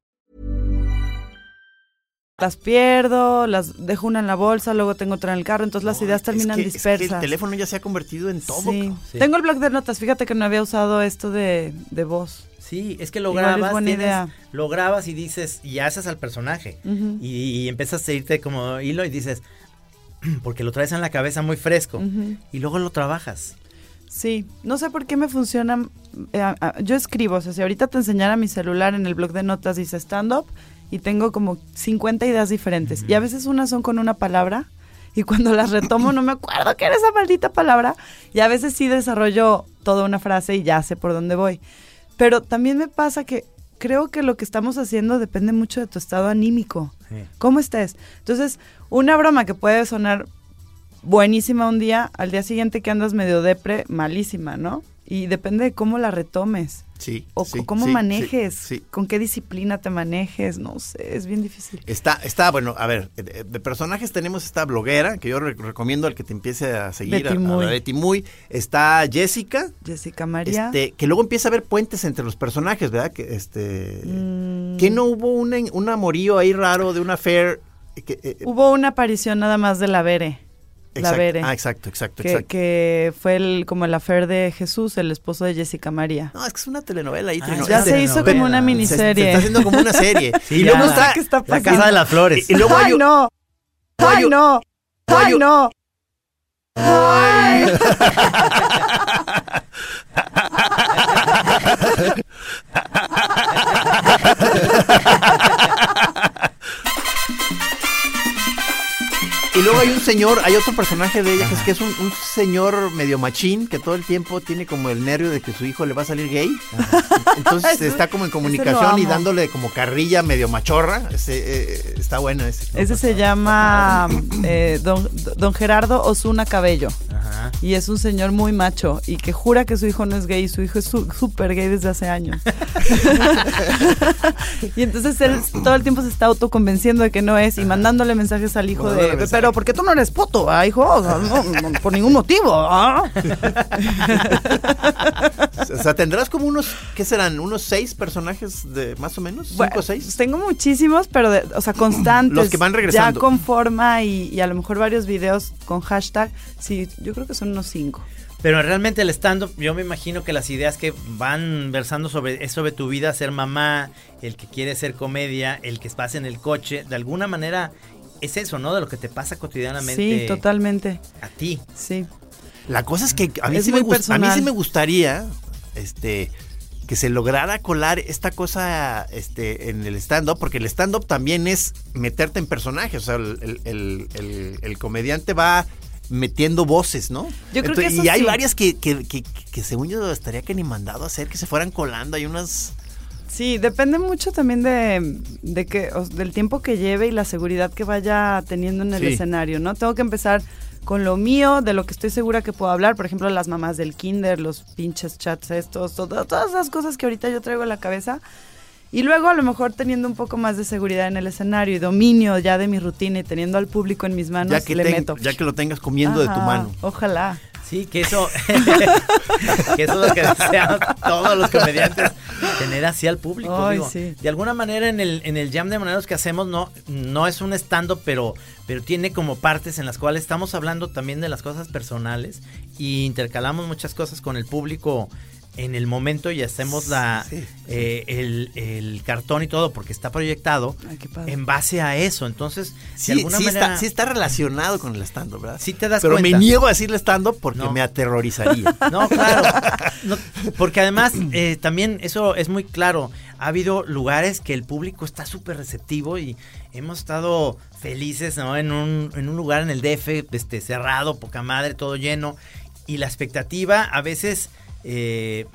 Las pierdo, las dejo una en la bolsa, luego tengo otra en el carro, entonces las ideas terminan
es que, es que
dispersas.
el teléfono ya se ha convertido en todo.
Sí.
cabrón.
Sí.
Tengo el blog de notas, fíjate que no había usado esto de, de voz.
Sí, es que lo
Igual
grabas,
buena
tienes-
idea.
lo grabas y dices, y haces al personaje. Y, y empiezas a irte como hilo y dices, porque lo traes en la cabeza muy fresco. Y luego lo trabajas.
Sí, no sé por qué me funciona. eh, yo escribo, o sea, si ahorita te enseñara mi celular en el blog de notas dice stand-up y tengo como 50 ideas diferentes. Y a veces unas son con una palabra y cuando las retomo no me acuerdo qué era esa maldita palabra. Y a veces sí desarrollo toda una frase y ya sé por dónde voy. Pero también me pasa que creo que lo que estamos haciendo depende mucho de tu estado anímico.
Sí.
¿Cómo estés? Entonces, una broma que puede sonar buenísima un día, al día siguiente que andas medio depre, malísima, ¿no? Y depende de cómo la retomes.
Sí.
O
sí,
cómo
sí,
manejes,
sí,
con qué disciplina te manejes, no sé, es bien difícil.
Está, está, bueno, a ver, de, personajes tenemos esta bloguera, que yo re- recomiendo al que te empiece a seguir,
Betty
a, a
Muy.
Betty Muy. Está Jessica,
Jessica María.
este, que luego empieza a haber puentes entre los personajes, ¿verdad? Que, este,
Mm,
que no hubo un, en- un amorío ahí raro de una fair. Que, eh,
Hubo una aparición nada más de la La
exacto.
Vere.
Ah, exacto, exacto,
que,
exacto.
que fue el, como el affair de Jesús, el esposo de Jessica María.
No, es que es una telenovela ahí.
Ah,
Trino.
ya se
de-
hizo
telenovela.
como una
se-
miniserie.
Se, está haciendo como una serie.
Sí,
y luego está.
está
La. Casa de las Flores.
Y, y luego hay,
¡Ay, no! ¡Ay, no! ¡Ay, no! ¡Ay!
Y luego hay un señor, hay otro personaje de ella que es, que es un, un señor medio machín que todo el tiempo tiene como el nervio de que su hijo le va a salir gay. Entonces está como en comunicación y dándole como carrilla medio machorra. Ese, eh, está bueno ese.
Ese se llama eh, don, don Gerardo Osuna Cabello.
Ajá.
Y es un señor muy macho y que jura que su hijo no es gay. Su hijo es súper gay desde hace años. y entonces él todo el tiempo se está autoconvenciendo de que no es y mandándole mensajes al hijo de,
mensajes.
Pero ¿por qué tú no eres puto, ah, hijo? O sea, no, no, por ningún motivo. ah".
O sea, tendrás como unos, ¿qué serán? ¿Unos seis personajes de más o menos? ¿Cinco
Bueno,
o seis?
Tengo muchísimos, pero, de- o sea, constantes.
Los que van regresando.
Ya con forma y, y a lo mejor varios videos con hashtag. Sí, yo creo que son unos cinco.
Pero realmente el stand-up, yo me imagino que las ideas que van versando sobre es sobre tu vida, ser mamá, el que quiere ser comedia, el que pasa en el coche, de alguna manera es eso, ¿no? De lo que te pasa cotidianamente
Sí, totalmente.
a ti.
Sí.
La cosa es que a mí,
Es
sí me,
muy
gust- a mí sí
personal.
me gustaría este, que se lograra colar esta cosa este, en el stand-up, porque el stand-up también es meterte en personajes. O sea, el, el- el- el- el comediante va metiendo voces, ¿no?
Yo creo que
y
eso
hay
sí.
varias que, que, que- que según yo estaría que ni mandado a hacer, que se fueran colando. Hay unas...
Sí, depende mucho también de, de que, o- del tiempo que lleve y la seguridad que vaya teniendo en el
Sí.
escenario, ¿no? Tengo que empezar con lo mío, de lo que estoy segura que puedo hablar, por ejemplo, las mamás del kinder, los pinches chats estos, todo- todas esas cosas que ahorita yo traigo en la cabeza. Y luego a lo mejor teniendo un poco más de seguridad en el escenario y dominio ya de mi rutina y teniendo al público en mis manos,
Ya que,
le
ten-
meto.
ya que lo tengas comiendo de tu mano.
Ojalá.
Sí, que eso, que eso es lo que deseamos todos los comediantes, tener así al público.
Ay,
digo.
sí.
De alguna manera en el, en el jam de maneros que hacemos no, no es un stand-up, pero, pero tiene como partes en las cuales estamos hablando también de las cosas personales y intercalamos muchas cosas con el público en el momento y hacemos la
Sí,
eh, el, el cartón y todo porque está proyectado
Ay,
en base a eso. Entonces,
Sí,
de alguna
sí
manera
está, sí está relacionado con el stand-up, ¿verdad?
Sí te das
Pero
cuenta.
me niego a decirle stand-up porque
No.
me aterrorizaría.
No, claro. No, porque además, eh, también eso es muy claro. Ha habido lugares que el público está súper receptivo y hemos estado felices, ¿no? En un, en un lugar en el DF, este, cerrado, poca madre, todo lleno. Y la expectativa a veces, eh,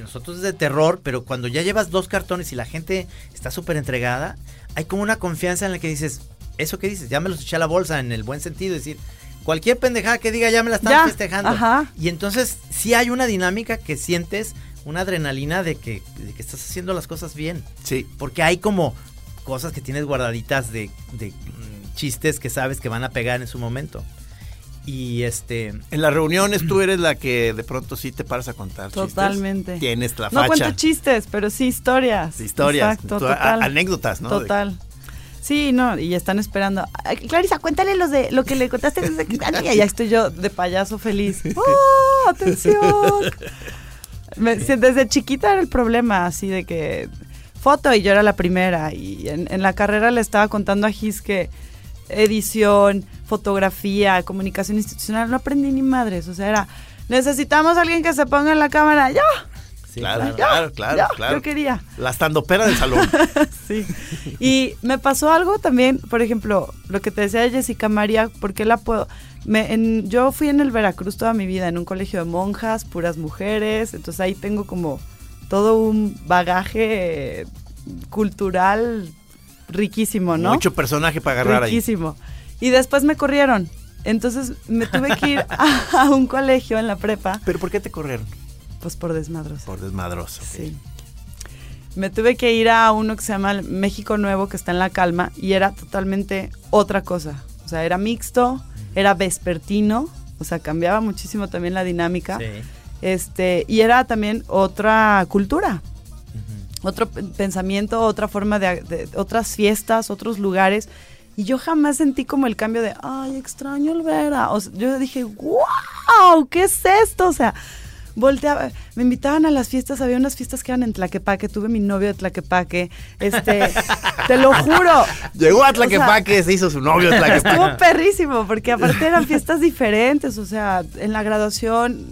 nosotros es de terror, pero cuando ya llevas dos cartones y la gente está súper entregada, hay como una confianza en la que dices, eso que dices, ya me los eché a la bolsa en el buen sentido, es decir, cualquier pendejada que diga ya me la están
Ya,
festejando.
ajá.
Y entonces sí hay una dinámica que sientes, una adrenalina de que, de que estás haciendo las cosas bien.
Sí.
Porque hay como cosas que tienes guardaditas de, de, mm, chistes que sabes que van a pegar en su momento. Y este...
En las reuniones tú eres la que de pronto sí te paras a contar chistes.
Totalmente.
Tienes la
No
facha.
cuento chistes, pero sí historias.
historias,
Exacto,
tú- a-
total.
anécdotas, ¿no?
Total. Sí, no, y están esperando. Clarisa, cuéntale los de lo que le contaste desde que y ya estoy yo de payaso feliz. ¡Oh, atención! Me- desde chiquita era el problema, así de que foto y yo era la primera. Y en, en la carrera le estaba contando a Gis que edición, fotografía, comunicación institucional, no aprendí ni madres. O sea, era, necesitamos a alguien que se ponga en la cámara. ¡Yo!
Sí,
claro,
claro.
claro, claro.
Yo quería.
La estandopera del salón.
Sí. Y me pasó algo también, por ejemplo, lo que te decía de Jessica María, ¿por qué la puedo? Me, en- yo fui en el Veracruz toda mi vida, en un colegio de monjas, puras mujeres, entonces ahí tengo como todo un bagaje cultural riquísimo, ¿no?
Mucho personaje para agarrar ahí.
Riquísimo. Y después me corrieron. Entonces me tuve que ir a, a un colegio en la prepa,
¿Pero por qué te corrieron?
pues por desmadros.
Por desmadroso.
Sí. Me tuve que ir a uno que se llama México Nuevo, que está en La Calma, y era totalmente otra cosa. O sea, era mixto, era vespertino, o sea, cambiaba muchísimo también la dinámica.
Sí.
Este, y era también otra cultura, otro pensamiento, otra forma de, de- otras fiestas, otros lugares. Y yo jamás sentí como el cambio de, ay, extraño el Vera. O sea, yo dije, wow, ¿qué es esto? O sea, volteaba, me invitaban a las fiestas, había unas fiestas que eran en Tlaquepaque, tuve mi novio de Tlaquepaque, este, te lo juro.
Llegó a
O sea,
Tlaquepaque, se hizo su novio de Tlaquepaque.
Estuvo perrísimo, porque aparte eran fiestas diferentes, o sea, en la graduación,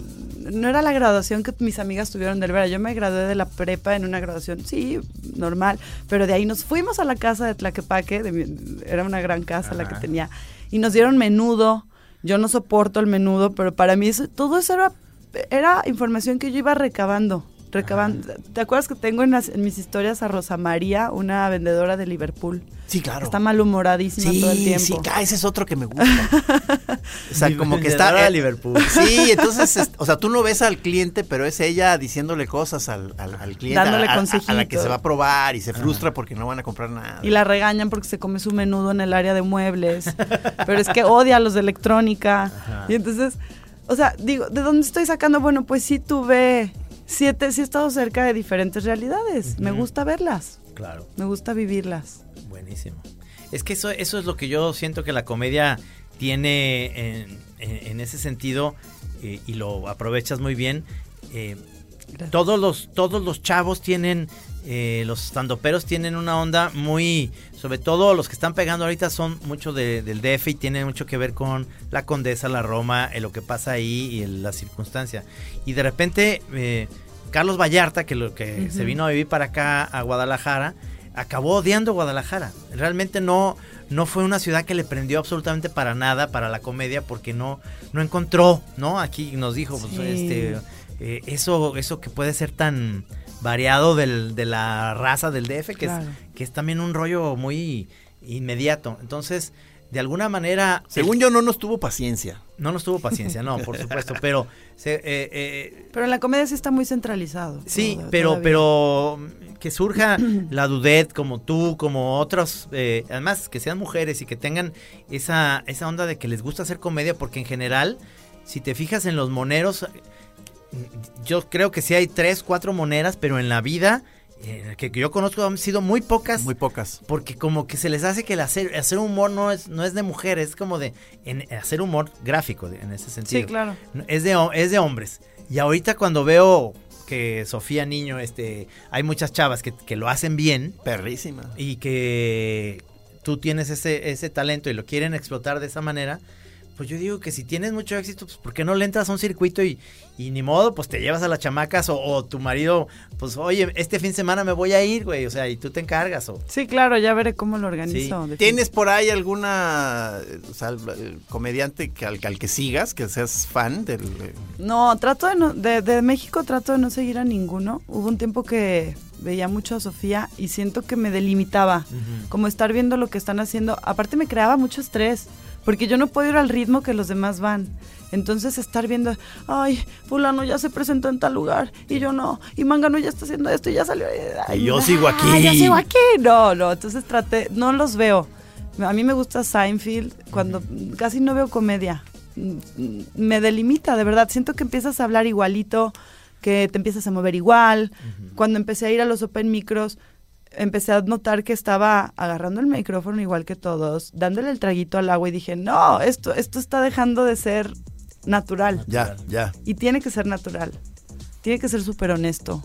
no era la graduación que mis amigas tuvieron del Vera, yo me gradué de la prepa en una graduación, sí, normal, pero de ahí nos fuimos a la casa de Tlaquepaque, de mi- era una gran casa la que tenía, y nos dieron menudo, yo no soporto el menudo, pero para mí eso- todo eso era, era información que yo iba recabando. Recabando. ¿Te acuerdas que tengo en, las- en mis historias a Rosa María, una vendedora de Liverpool?
Sí, claro.
Está malhumoradísima
Sí,
todo el tiempo.
sí, ah, ese es otro que me gusta. o sea,
Mi
como que está. eh,
Liverpool.
Sí, entonces, es- o sea, tú no ves al cliente, pero es ella diciéndole cosas al, al- al cliente.
Dándole
a, a- a la que se va a probar y se frustra porque no van a comprar nada.
Y la regañan porque se come su menudo en el área de muebles. Pero es que odia a los de electrónica. Y entonces, o sea, digo, ¿de dónde estoy sacando? Bueno, pues sí tuve siete, sí he estado cerca de diferentes realidades. Me gusta verlas.
Claro.
Me gusta vivirlas.
Buenísimo. Es que eso, eso es lo que yo siento que la comedia tiene en, en- en ese sentido eh, y lo aprovechas muy bien. eh, todos los todos los chavos tienen eh, los standoperos tienen una onda muy sobre todo los que están pegando ahorita son mucho de- del DF y tienen mucho que ver con la Condesa la Roma eh, lo que pasa ahí y el- la circunstancia. Y de repente eh, Carlos Vallarta que lo que se vino a vivir para acá a Guadalajara acabó odiando Guadalajara. Realmente no no fue una ciudad que le prendió absolutamente para nada para la comedia porque no no encontró no aquí nos dijo pues, este eh, eso, eso que puede ser tan variado del- de la raza del DF, que,
Claro.
es, que es también un rollo muy inmediato. Entonces, de alguna manera...
Según yo, no nos tuvo paciencia.
No nos tuvo paciencia, no, por supuesto, pero... se- eh, eh,
Pero en la comedia sí está muy centralizado.
sí,
todo-
pero,
todavía.
pero que surja la Dudet como tú, como otros, eh, además que sean mujeres y que tengan esa, esa onda de que les gusta hacer comedia, porque en general, si te fijas en los moneros, yo creo que sí hay tres, cuatro moneras, pero en la vida eh, que, que yo conozco han sido muy pocas.
Muy pocas.
porque como que se les hace que el hacer, hacer humor no es, no es de mujeres, es como de en, hacer humor gráfico de- en ese sentido.
Sí, claro.
Es de, es de hombres. Y ahorita cuando veo que Sofía Niño, este, hay muchas chavas que, que lo hacen bien
Perrísima.
y que tú tienes ese, ese talento y lo quieren explotar de esa manera, pues yo digo que si tienes mucho éxito, pues ¿por qué no le entras a un circuito y, y ni modo, pues te llevas a las chamacas o, o tu marido, pues oye, este fin de semana me voy a ir, güey, o sea, y tú te encargas o...
Sí, claro, ya veré cómo lo organizo.
Sí.
¿Tienes por ahí alguna o sea, el- el comediante que al, al que sigas, que seas fan del... eh,
No, trato de, no- de, de México trato de no seguir a ninguno. Hubo un tiempo que veía mucho a Sofía y siento que me delimitaba, como estar viendo lo que están haciendo. Aparte me creaba mucho estrés, porque yo no puedo ir al ritmo que los demás van. Entonces estar viendo, ay, fulano ya se presentó en tal lugar y yo no, y Mangano ya está haciendo esto y ya salió. ay,
Y yo sigo aquí.
Yo sigo aquí. No, no, entonces traté, no los veo. A mí me gusta Seinfeld cuando casi no veo comedia. Mm, Me delimita, de verdad. Siento que empiezas a hablar igualito, que te empiezas a mover igual. Cuando empecé a ir a los open micros, empecé a notar que estaba agarrando el micrófono igual que todos, dándole el traguito al agua y dije, no, esto, esto está dejando de ser natural.
Ya, ya.
Y tiene que ser natural. Tiene que ser súper honesto.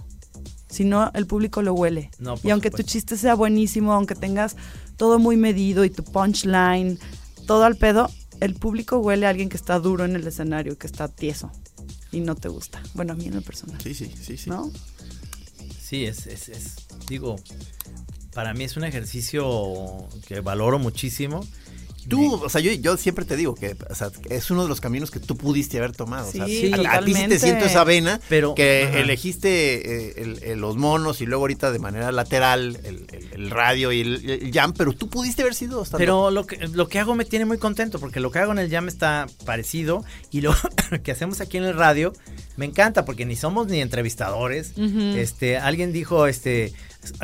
Si no, el público lo huele.
No,
y aunque
supuesto.
tu chiste sea buenísimo, aunque tengas todo muy medido y tu punchline, todo al pedo, el público huele a alguien que está duro en el escenario, que está tieso y no te gusta. Bueno, a mí en lo personal.
Sí, sí, sí, sí.
¿No?
Sí, es, es, es, digo, para mí es un ejercicio que valoro muchísimo.
Tú, o sea, yo, yo siempre te digo que o sea, es uno de los caminos que tú pudiste haber tomado.
Sí,
o sea,
Sí,
a- a, ti sí te siento esa vena,
Pero-
que
ajá.
elegiste eh, el- el- los monos y luego ahorita de manera lateral el, el- el radio y el, el jam, pero tú pudiste haber sido hasta
Pero lo que, lo que hago me tiene muy contento porque lo que hago en el jam está parecido y lo que hacemos aquí en el radio me encanta porque ni somos ni entrevistadores. Este, alguien dijo, este,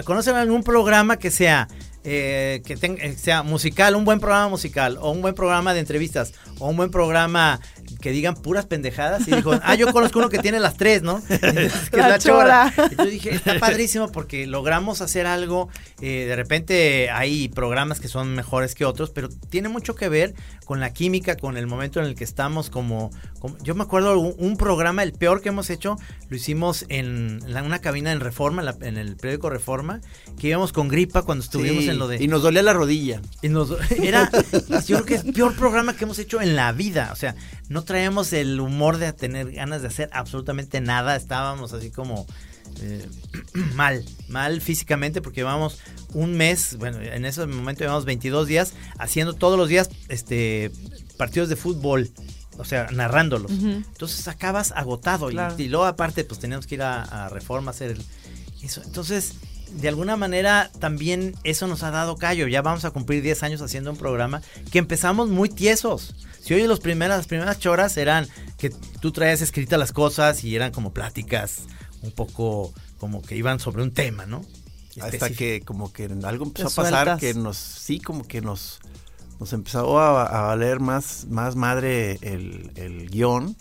¿conocen algún programa que sea eh, que tenga- eh, sea musical, un buen programa musical o un buen programa de entrevistas o un buen programa que digan puras pendejadas y dijo, ah, yo conozco uno que tiene las tres, ¿no? que es
La
la chora.
Chora.
Dije, está padrísimo porque logramos hacer algo, eh, de repente hay programas que son mejores que otros, pero tiene mucho que ver con la química, con el momento en el que estamos como... como- yo me acuerdo un, un programa, el peor que hemos hecho, lo hicimos en, la- una cabina en Reforma, en, la- en el periódico Reforma, que íbamos con gripa cuando estuvimos
Sí,
en lo de...
Y nos dolía la rodilla.
Y nos- era, yo creo que es el peor programa que hemos hecho en la vida. O sea, no traíamos el humor de tener ganas de hacer absolutamente nada. Estábamos así como eh, mal, mal físicamente porque llevamos un mes, bueno, en ese momento llevamos 22 días haciendo todos los días este partidos de fútbol. O sea, narrándolos. Entonces acabas agotado. y-
Claro.
Y, luego aparte, pues teníamos que ir a, a Reforma a hacer el, eso. Entonces, de alguna manera también eso nos ha dado callo. Ya vamos a cumplir 10 años haciendo un programa que empezamos muy tiesos. Si hoy los primeras, las primeras choras eran que tú traías escritas las cosas y eran como pláticas un poco como que iban sobre un tema, ¿no?
Hasta que como que algo empezó a pasar
sueltas.
que nos, sí, como que nos, nos empezó a, a valer más, más madre el, el guion.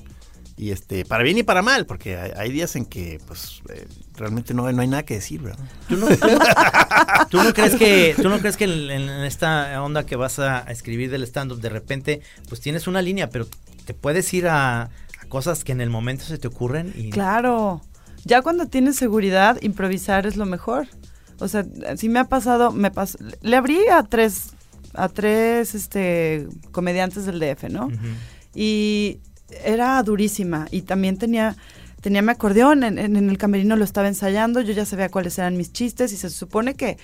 Y este, para bien y para mal, porque hay, hay días en que pues eh, realmente no, no hay nada que decir, ¿verdad?
¿Tú no, tú no- tú no crees que, tú no crees que en, en esta onda que vas a escribir del stand-up de repente, pues tienes una línea, pero te puedes ir a, a cosas que en el momento se te ocurren y
Claro. Ya cuando tienes seguridad, improvisar es lo mejor. O sea, si me ha pasado, me pasó, le abrí a tres, a tres, este, comediantes del DF, ¿no? Y era durísima y también tenía, tenía mi acordeón, en, en- en el camerino lo estaba ensayando, yo ya sabía cuáles eran mis chistes y se supone que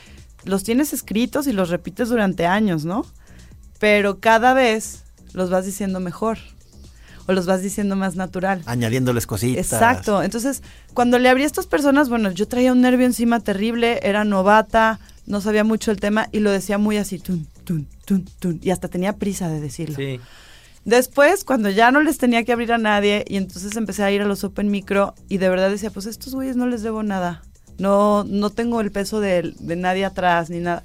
los tienes escritos y los repites durante años, ¿no? Pero cada vez los vas diciendo mejor o los vas diciendo más natural.
Añadiéndoles cositas.
Exacto. Entonces, cuando le abrí a estas personas, bueno, yo traía un nervio encima terrible, era novata, no sabía mucho el tema y lo decía muy así, tun, tun, tun, tun, y hasta tenía prisa de decirlo.
Sí.
Después, cuando ya no les tenía que abrir a nadie, y entonces empecé a ir a los Open Micro, y de verdad decía, pues a estos güeyes no les debo nada. No, no tengo el peso de, de nadie atrás, ni nada.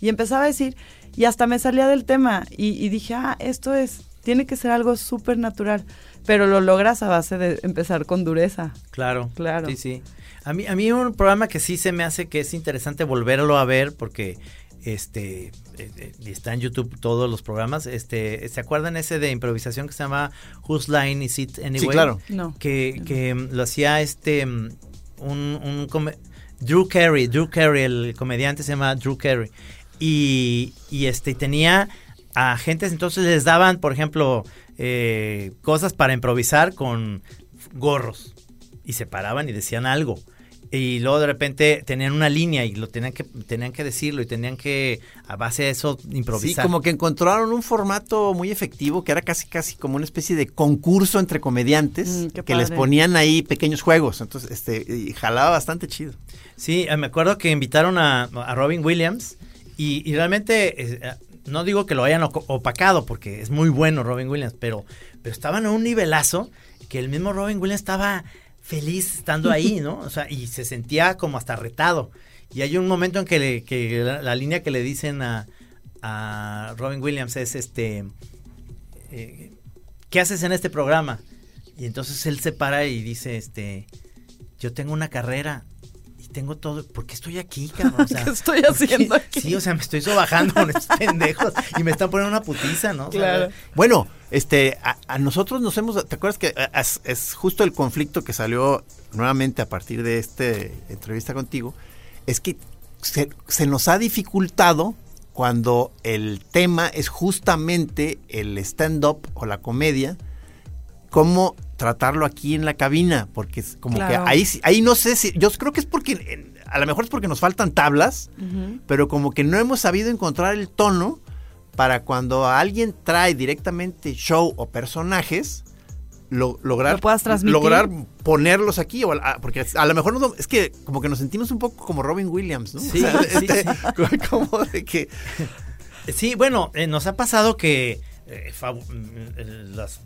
Y empezaba a decir, y hasta me salía del tema, y, y dije, ah, esto es, tiene que ser algo súper natural. Pero lo logras a base de empezar con dureza.
Claro,
Claro.
Sí, sí. A mí, a mí un programa que sí se me hace que es interesante volverlo a ver porque este eh, eh, está en YouTube todos los programas. Este, ¿se acuerdan ese de improvisación que se llama Whose Line Is It Anyway?
claro.
No.
Que, que mm, lo hacía este mm, un, un come- Drew Carey, Drew Carey, el comediante se llama Drew Carey. Y, y este tenía a gentes, entonces les daban, por ejemplo, eh, cosas para improvisar con gorros y se paraban y decían algo. Y luego de repente tenían una línea y lo tenían que tenían que decirlo y tenían que a base de eso
Sí,
improvisar.
como que encontraron un formato muy efectivo que era casi casi como una especie de concurso entre comediantes
Mm,
que les ponían ahí pequeños juegos. Entonces, este, y jalaba bastante chido.
Sí, eh, me acuerdo que invitaron a, a Robin Williams y, y realmente eh, no digo que lo hayan opacado porque es muy bueno Robin Williams, pero, pero estaban a un nivelazo que el mismo Robin Williams estaba feliz estando ahí, ¿no? O sea, y se sentía como hasta retado. Y hay un momento en que, le- que la, línea que le dicen a, Robin Williams es este, eh, ¿qué haces en este programa? Y entonces él se para y dice, este, yo tengo una carrera tengo todo, ¿por qué estoy aquí, cabrón? O sea,
¿Qué estoy haciendo aquí?
Sí, o sea, me estoy sobajando con estos pendejos y me están poniendo una putiza, ¿no? O sea,
Claro.
Bueno, este, a, a nosotros nos hemos, ¿te acuerdas que a- es justo el conflicto que salió nuevamente a partir de esta entrevista contigo? Es que se, se nos ha dificultado cuando el tema es justamente el stand-up o la comedia, cómo tratarlo aquí en la cabina, porque es como
Claro.
que ahí, sí- ahí no sé si, yo creo que es porque, en- a lo mejor es porque nos faltan tablas, pero como que no hemos sabido encontrar el tono para cuando alguien trae directamente show o personajes, lo- lograr,
Lo
lograr ponerlos aquí, o a- porque a lo mejor nos- es que como que nos sentimos un poco como Robin Williams, ¿no?
Sí, sí, sí.
como de que...
Sí, bueno, eh, nos ha pasado que eh, mm, eh, las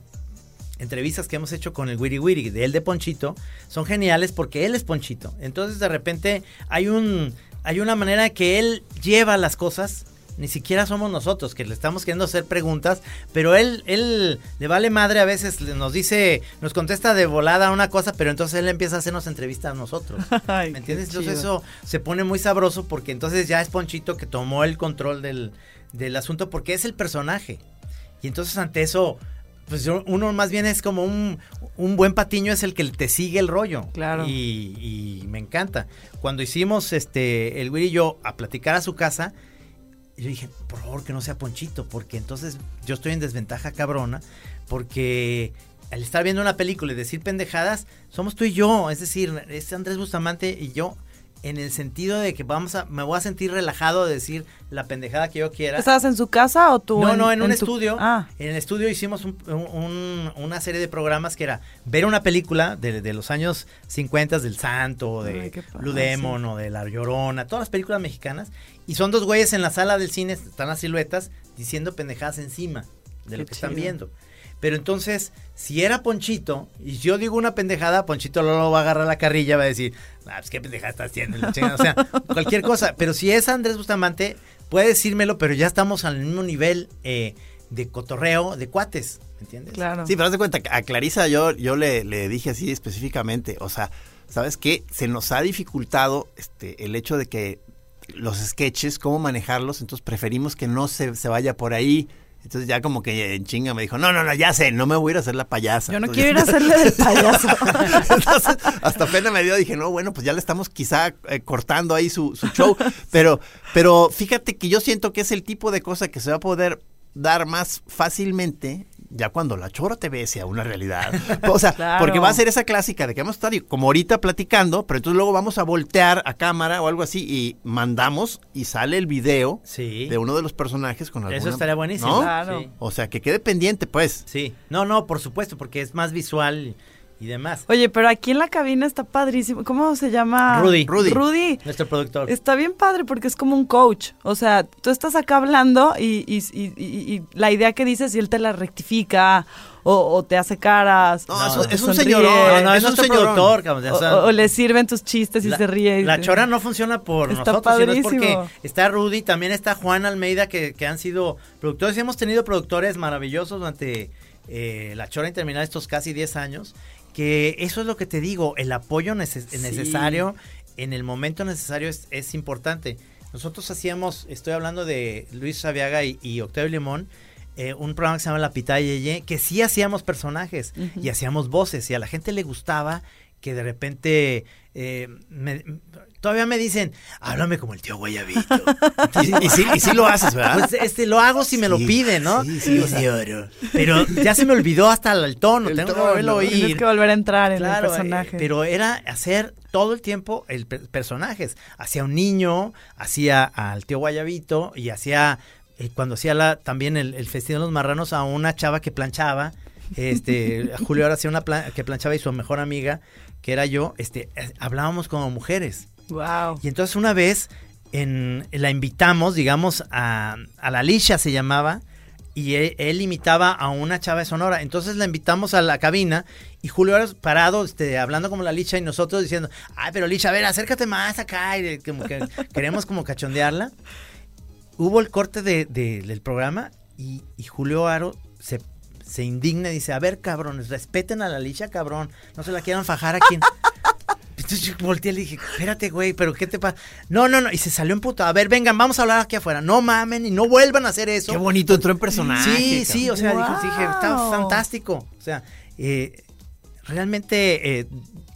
entrevistas que hemos hecho con el Wiri Wiri de él de Ponchito son geniales porque él es Ponchito. Entonces de repente hay un hay una manera que él lleva las cosas. Ni siquiera somos nosotros que le estamos queriendo hacer preguntas, pero él, él le vale madre a veces, nos dice, nos contesta de volada una cosa, pero entonces él empieza a hacernos entrevistas a nosotros.
Ay,
¿Me entiendes? Entonces eso se pone muy sabroso porque entonces ya es Ponchito que tomó el control del, del asunto porque es el personaje. Y entonces ante eso, pues yo- uno más bien es como un, un buen patiño es el que te sigue el rollo.
Claro.
Y, y me encanta. Cuando hicimos este el Willy y yo a platicar a su casa, yo dije, por favor que no sea Ponchito, porque entonces yo estoy en desventaja cabrona, porque al estar viendo una película y decir pendejadas, somos tú y yo, es decir, es Andrés Bustamante y yo, en el sentido de que vamos a, me voy a sentir relajado de decir la pendejada que yo quiera.
¿Estabas en su casa o tú?
No, no, en un
tu-
estudio.
Ah,
En el estudio hicimos un- un- una serie de programas que era ver una película de, de los años 50 del Santo, de
Ay, qué padre,
Blue Demon o de La Llorona, todas las películas mexicanas. Y son dos güeyes en la sala del cine, están las siluetas, diciendo pendejadas encima de lo que están viendo. Pero entonces, si era Ponchito, y yo digo una pendejada, Ponchito no lo va a agarrar la carrilla, va a decir, ah, pues qué pendejada estás haciendo, la chingada", o sea, cualquier cosa. Pero si es Andrés Bustamante, puede decírmelo, pero ya estamos al mismo nivel eh, de cotorreo, de cuates, ¿me entiendes?
claro.
Sí, pero haz de cuenta, a Clarisa yo, yo le, le dije así específicamente, o sea, ¿sabes qué? Se nos ha dificultado este, el hecho de que los sketches, cómo manejarlos, entonces preferimos que no se, se vaya por ahí. Entonces ya como que en chinga me dijo, no, no, no, ya sé, no me voy a ir a hacer la payasa.
Yo no
Entonces,
quiero ir a hacerle del payaso.
Entonces, hasta pena me dio, dije, no, bueno, pues ya le estamos quizá eh, cortando ahí su, su show. Pero, pero fíjate que yo siento que es el tipo de cosa que se va a poder dar más fácilmente ya cuando la chora te bese a una realidad. O sea,
Claro.
porque va a ser esa clásica de que vamos a estar como ahorita platicando, pero entonces luego vamos a voltear a cámara o algo así y mandamos y sale el video
Sí.
de uno de los personajes con alguna...
Eso estaría buenísimo.
¿no?
Claro.
Sí.
O sea, que quede pendiente, pues.
Sí. No, no, por supuesto, porque es más visual y demás.
Oye, pero aquí en la cabina está padrísimo. ¿Cómo se llama?
Rudy.
Rudy.
Rudy.
Nuestro productor.
Está bien padre porque es como un coach. O sea, tú estás acá hablando y, y- y- y- y la idea que dices y él te la rectifica o, o te hace caras.
No,
o
es un- es señorón,
No, no,
es
es
un señorón.
productor, cabrón, o
le sirven tus chistes y
la,
se ríe. y
La chora no funciona por
Está
nosotros, sino es porque
padrísimo.
está Rudy, también está Juan Almeida, que, que han sido productores. Hemos tenido productores maravillosos durante eh, la chora interminable estos casi 10 años. Que eso es lo que te digo, el apoyo neces- necesario en el momento necesario es, es importante. Nosotros hacíamos, estoy hablando de Luis Saviaga y, y Octavio Limón, eh, un programa que se llama La Pitaya Yeye, que sí hacíamos personajes y hacíamos voces y a la gente le gustaba que de repente eh, me- todavía me dicen, háblame como el tío Guayabito.
Y, y sí, y sí lo haces, ¿verdad?
Pues este lo hago si me lo piden, ¿no?
sí, sí,
Y señor. Pero ya se me olvidó hasta el, tono,
El
tengo que volverlo a
Tienes
oír.
que volver a entrar en el personaje.
eh, pero era hacer todo el tiempo el per- personajes. Hacía un niño, hacía al tío Guayabito y hacía eh, cuando hacía la, también el, el festín de los marranos a una chava que planchaba. Este, Julio ahora hacía una plan- que planchaba y su mejor amiga, que era yo, este, eh, hablábamos como mujeres.
Wow.
Y entonces una vez en, la invitamos, digamos, a, a la Lisha se llamaba, y él, él imitaba a una chava de Sonora. Entonces la invitamos a la cabina y Julio era parado, este, hablando como la Licha y nosotros diciendo, ay, pero Licha, a ver, acércate más acá. Y como que queremos como cachondearla. Hubo el corte de- de- del programa y, y Julio Aro se, se indigna y dice, a ver, cabrones, respeten a la Licha, cabrón. No se la quieran fajar aquí. Entonces yo volteé y le dije, espérate, güey, pero ¿qué te pasa? No, no, no. Y se salió en puta. A ver, vengan, vamos a hablar aquí afuera. No mamen y no vuelvan a hacer eso.
Qué bonito entró en personaje.
Sí, sí, o sea,
Wow.
dije, dije, está fantástico. O sea, eh, realmente eh,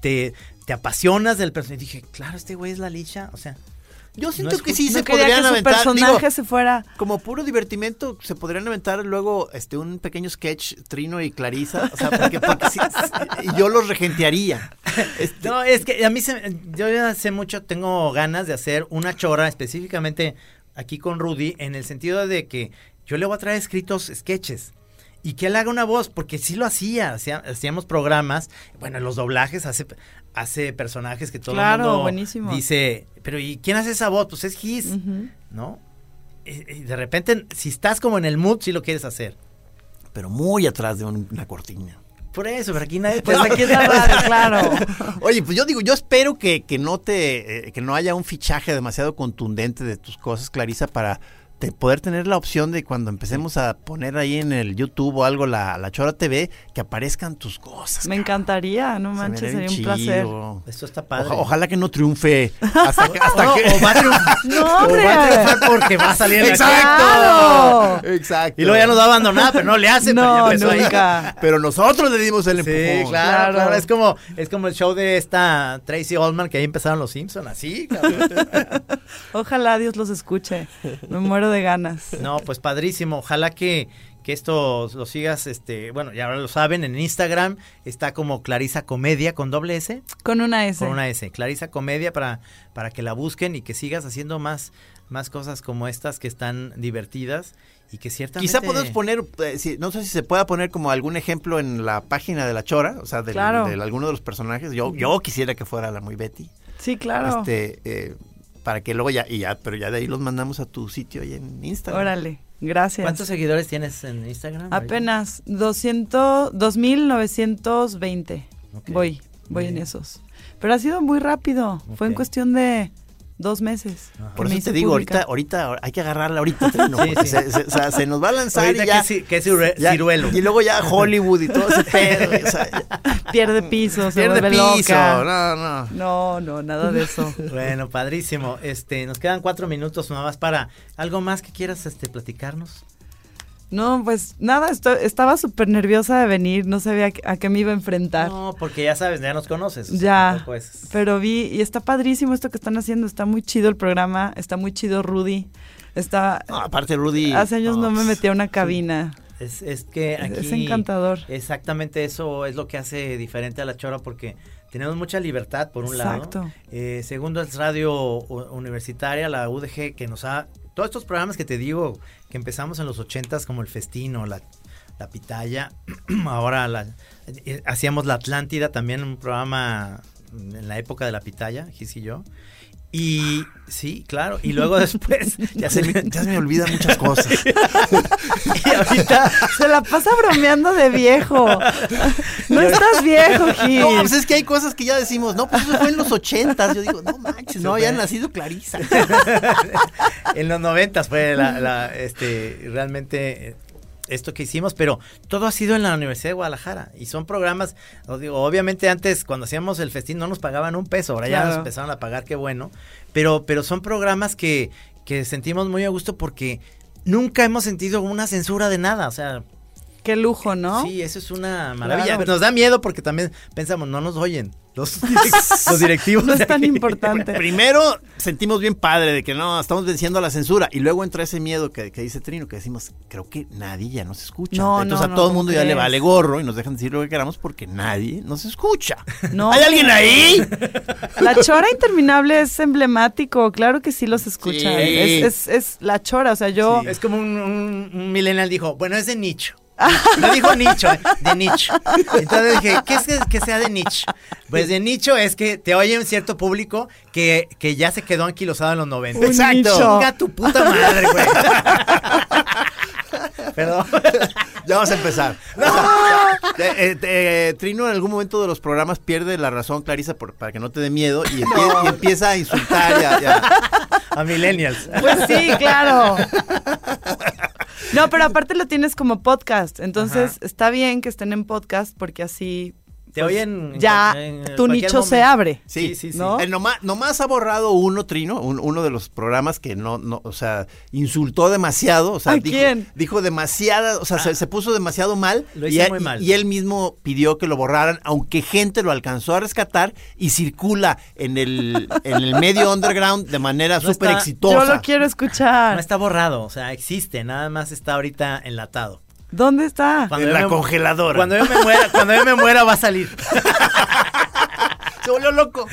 te, te apasionas del personaje. Dije, claro, este güey es la licha. O sea,
Yo siento que sí
no
se podrían
que su
aventar.
personaje
digo,
se fuera.
como puro divertimento, se podrían aventar luego este un pequeño sketch, Trino y Clarisa. O sea, porque, porque sí, yo los regentearía. Este,
No, es que a mí se, yo ya hace mucho tengo ganas de hacer una chora específicamente aquí con Rudy en el sentido de que yo le voy a traer escritos sketches y que él haga una voz porque sí lo hacía, hacía- hacíamos programas, bueno, los doblajes hace hace personajes que todo
Claro,
el mundo
buenísimo.
dice, pero ¿y quién hace esa voz? Pues es Gis,
Ujú.
¿no? Y, y de repente si estás como en el mood sí lo quieres hacer.
pero muy atrás de un- una cortina.
Por eso, pero aquí nadie
Pues aquí es la radio, claro.
Oye, pues yo digo, yo espero que, que no te, eh, que no haya un fichaje demasiado contundente de tus cosas, Clarisa, para te- poder tener la opción de cuando empecemos a poner ahí en el YouTube o algo la, la Chora TV, que aparezcan tus cosas.
Me encantaría, no
Se
manches,
vería
sería un placer.
Esto está padre.
Oja- ojalá que no triunfe hasta que, hasta
No,
que-
o va a triunfar,
No,
o
hombre.
va a triunfar porque va a salir en la
Claro.
Exacto.
Y luego ya nos va a abandonar, pero no le hace. pero
No,
ahí.
Pero nosotros le dimos el
Sí,
empujón.
claro,
Claro.
claro. Es como, es como el show de esta Tracy Oldman que ahí empezaron los Simpsons, así.
Ojalá Dios los escuche. Me muero de ganas.
no, pues padrísimo. Ojalá que, que esto lo sigas, este, bueno, ya ahora lo saben, en Instagram está como Clarisa Comedia con doble S,
Con una S.
con una S. Clarisa Comedia para, para que la busquen y que sigas haciendo más, más cosas como estas que están divertidas y que ciertamente...
Quizá podemos poner, eh, si- no sé si se pueda poner como algún ejemplo en la página de la Chora, o sea, del,
Claro.
de alguno de los personajes. Yo, yo quisiera que fuera la muy Betty.
Sí, claro.
Este, eh, para que luego ya, y ya, pero ya de ahí los mandamos a tu sitio ahí en Instagram.
Órale, gracias.
¿Cuántos seguidores tienes en Instagram?
Apenas 200, 2920.
Ok.
Voy, voy en esos. Pero ha sido muy rápido. Fue en cuestión de dos meses.
Por
que me
eso te digo,
pública.
ahorita, ahorita hay que agarrarla ahorita, Trino,
Sí, sí.
Se, se- o sea, se nos va a lanzar
Ahorita
y ya,
que, cirue-
ya-
ciruelo.
y luego ya Hollywood y todo ese pedo, o sea,
Pierde piso, se
pierde piso,
loca.
no, no.
No, no, nada de eso.
Bueno, padrísimo. Este, nos quedan cuatro minutos nada más para algo más que quieras este, platicarnos.
No, pues nada, esto- estaba súper nerviosa de venir, no sabía a qué- a qué me iba a enfrentar.
No, porque ya sabes, ya nos conoces.
Ya,
es-
pero vi y está padrísimo esto que están haciendo, está muy chido el programa, está muy chido Rudy, está...
No, aparte Rudy.
hace años no, me metí a una cabina,
Es, es que
Es-
aquí
es encantador.
Exactamente eso es lo que hace diferente a la chora porque tenemos mucha libertad por un
Exacto.
lado. Eh, segundo es radio universitaria, la UDG, que nos ha... Todos estos programas que te digo, que empezamos en los ochentas como el Festino, la, la Pitaya, ahora la, eh, hacíamos la Atlántida, también un programa en la época de la Pitaya, Gis y yo. Y sí, claro, y luego después
Ya se, me, ya se me olvidan muchas cosas.
y ahorita
se la pasa bromeando de viejo, no estás viejo, Gil.
No, pues es que hay cosas que ya decimos, no, pues eso fue en los ochentas. Yo digo, no manches, no había nacido Clarisa.
en los noventas fue la, la, este, realmente esto que hicimos, pero todo ha sido en la Universidad de Guadalajara y son programas, os digo, obviamente antes cuando hacíamos el festín no nos pagaban un peso, ahora ya nos empezaron a pagar, qué bueno, pero, pero son programas que, que sentimos muy a gusto porque nunca hemos sentido una censura de nada, o sea,
Qué lujo, ¿no?
sí, eso es una maravilla,
Claro.
nos da miedo porque también pensamos, no nos oyen los, los directivos.
No es tan importante.
Primero sentimos bien padre de que no, estamos venciendo la censura. Y luego entra ese miedo que, que dice Trino, que decimos, creo que nadie ya nos escucha.
No,
Entonces
no,
a todo
no,
el mundo
¿cómo
ya le vale gorro y nos dejan decir lo que queramos porque nadie nos escucha.
No,
¿Hay alguien ahí?
La chora interminable es emblemático, claro que sí los escuchan.
Sí.
Es, es, es la chora, o sea, yo...
Es como un, un, un millennial dijo, bueno, es de nicho. No dijo nicho, eh, de nicho. Entonces dije, ¿qué es que, que sea de nicho? Pues de nicho es que te oye un cierto público que, que ya se quedó anquilosado en los 90.
Un
Exacto.
Chinga tu puta madre, güey. Perdón.
Ya vamos a empezar. O sea, eh, eh, Trino en algún momento de los programas pierde la razón, Clarisa, por- para que no te dé miedo y, empie- y empieza a insultar. ya- ya.
A millennials.
Pues sí, claro. No, pero aparte lo tienes como podcast, entonces está bien que estén en podcast porque así
Te oyen. en
ya
en
tu nicho se abre.
Sí,
sí, sí.
¿no?
Eh, nomás, nomás ha borrado uno, Trino, un- uno de los programas que no, no, o sea, insultó demasiado. O sea,
¿A
dijo,
quién?
dijo demasiada, o sea, se, se puso demasiado mal.
Lo
y,
hizo
él-
muy mal.
y él mismo pidió que lo borraran, aunque gente lo alcanzó a rescatar y circula en el, en el medio underground de manera
No
súper exitosa.
Yo lo quiero escuchar.
No está borrado, o sea, existe, nada más está ahorita enlatado.
¿Dónde está?
En la congeladora.
Cuando yo me muera, cuando yo me muera va a salir.
Se volvió loco.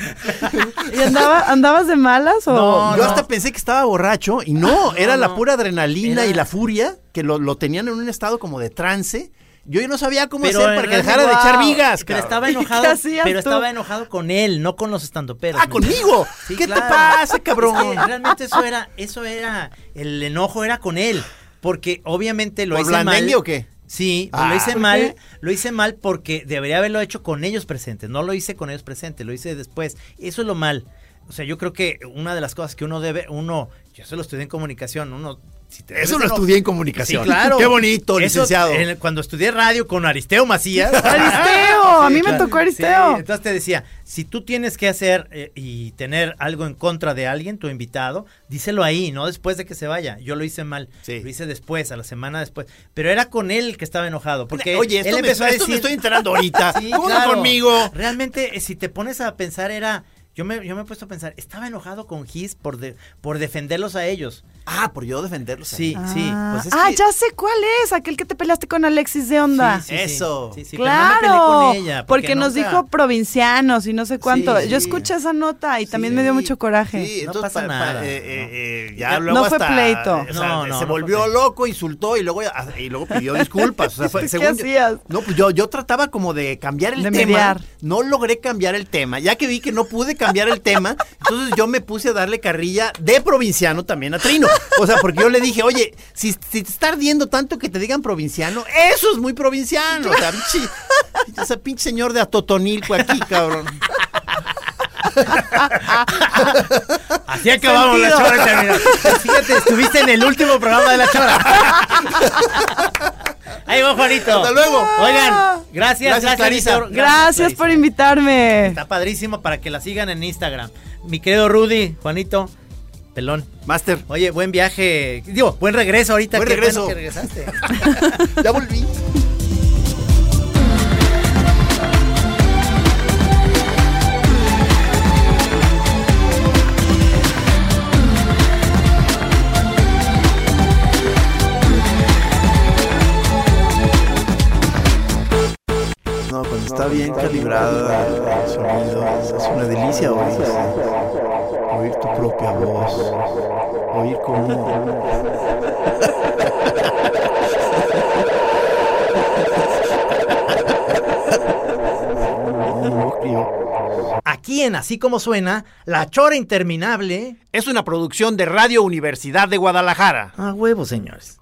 ¿Y andaba, andabas de malas o...?
No,
Yo hasta pensé que estaba borracho y no, era la pura adrenalina
Era-
y la furia que lo, lo tenían en un estado como de trance. Yo ya no sabía cómo
Pero
hacer para que dejara de echar vigas.
Pero
cabrón.
estaba
¿Qué
enojado, pero
tú?
estaba enojado con él, no con los estandoperos.
Ah,
¿me
conmigo.
Sí,
¿Qué te pasa, cabrón?
Es que realmente eso era, eso era, el enojo era con él, porque obviamente lo
¿Por
hice mal.
o qué?
Sí,
Ah.
lo hice
¿Por
mal, lo hice mal porque debería haberlo hecho con ellos presentes, no lo hice con ellos presentes, lo hice después. Eso es lo mal. O sea, yo creo que una de las cosas que uno debe, uno, yo eso lo estudié en comunicación, uno si te
Eso lo estudié en comunicación.
Sí, claro.
Qué bonito,
Eso,
licenciado.
en- cuando estudié radio con Aristeo Macías.
Aristeo, a mí me tocó Aristeo.
Sí, entonces te decía, si tú tienes que hacer eh, y tener algo en contra de alguien, tu invitado, díselo ahí, no después de que se vaya. Yo lo hice mal,
Sí.
lo hice después, a la semana después. Pero era con él que estaba enojado, porque
Oye, esto,
él
me,
empezó a
esto me
decir...
estoy enterando ahorita.
Sí,
¿Cómo que
claro.
conmigo?
Realmente, eh, si te pones a pensar, era... Yo me, yo me he puesto a pensar, estaba enojado con Gis por, de- por defenderlos a ellos.
Ah, por yo defenderlos.
Sí,
ahí.
sí.
Ah,
pues es
ah,
que-
ya sé cuál es, aquel que te peleaste con Alexis de Onda.
Sí, sí.
Eso.
Sí, sí, pero no me peleé
claro,
con ella,
porque, nos
nunca-
dijo provincianos y no sé cuánto.
Sí,
Yo escuché esa nota y también me dio mucho coraje.
Sí,
No
entonces
pasa
pa- pa-
nada,
eh,
¿no?
eh, eh,
No
ya luego
fue
hasta,
pleito.
o sea,
No, no,
se
no fue
volvió loco, insultó y luego y luego pidió disculpas. O sea, fue-
¿Qué
según yo-
hacías?
no, pues yo, yo trataba como de cambiar el
De
tema.
mediar.
No logré cambiar el tema. Ya que vi que no pude cambiar el tema, entonces yo me puse a darle carrilla de provinciano también a Trino. O sea, porque yo le dije, oye, si, si te está ardiendo tanto que te digan provinciano, eso es muy provinciano. O sea, pinche, ese pinche señor de Atotonilco aquí, cabrón.
Así acabamos la
Sentido.
chora terminó. Fíjate, estuviste en el último programa de la chora. Ahí va Juanito.
Hasta luego.
Oigan, gracias,
Gracias,
gracias,
Clarisa.
Gracias por invitarme.
Está padrísimo para que la sigan en Instagram. Mi querido Rudy, Juanito, pelón.
Master,
Oye, buen viaje. Digo, buen regreso ahorita.
Buen regreso.
bueno que regresaste.
ya volví. No, cuando está bien calibrado el sonido, es una delicia oír. Oír tu propia voz. Oír cómo.
Aquí en Así Como Suena, La Chora Interminable.
Es una producción de Radio Universidad de Guadalajara.
A huevo, señores.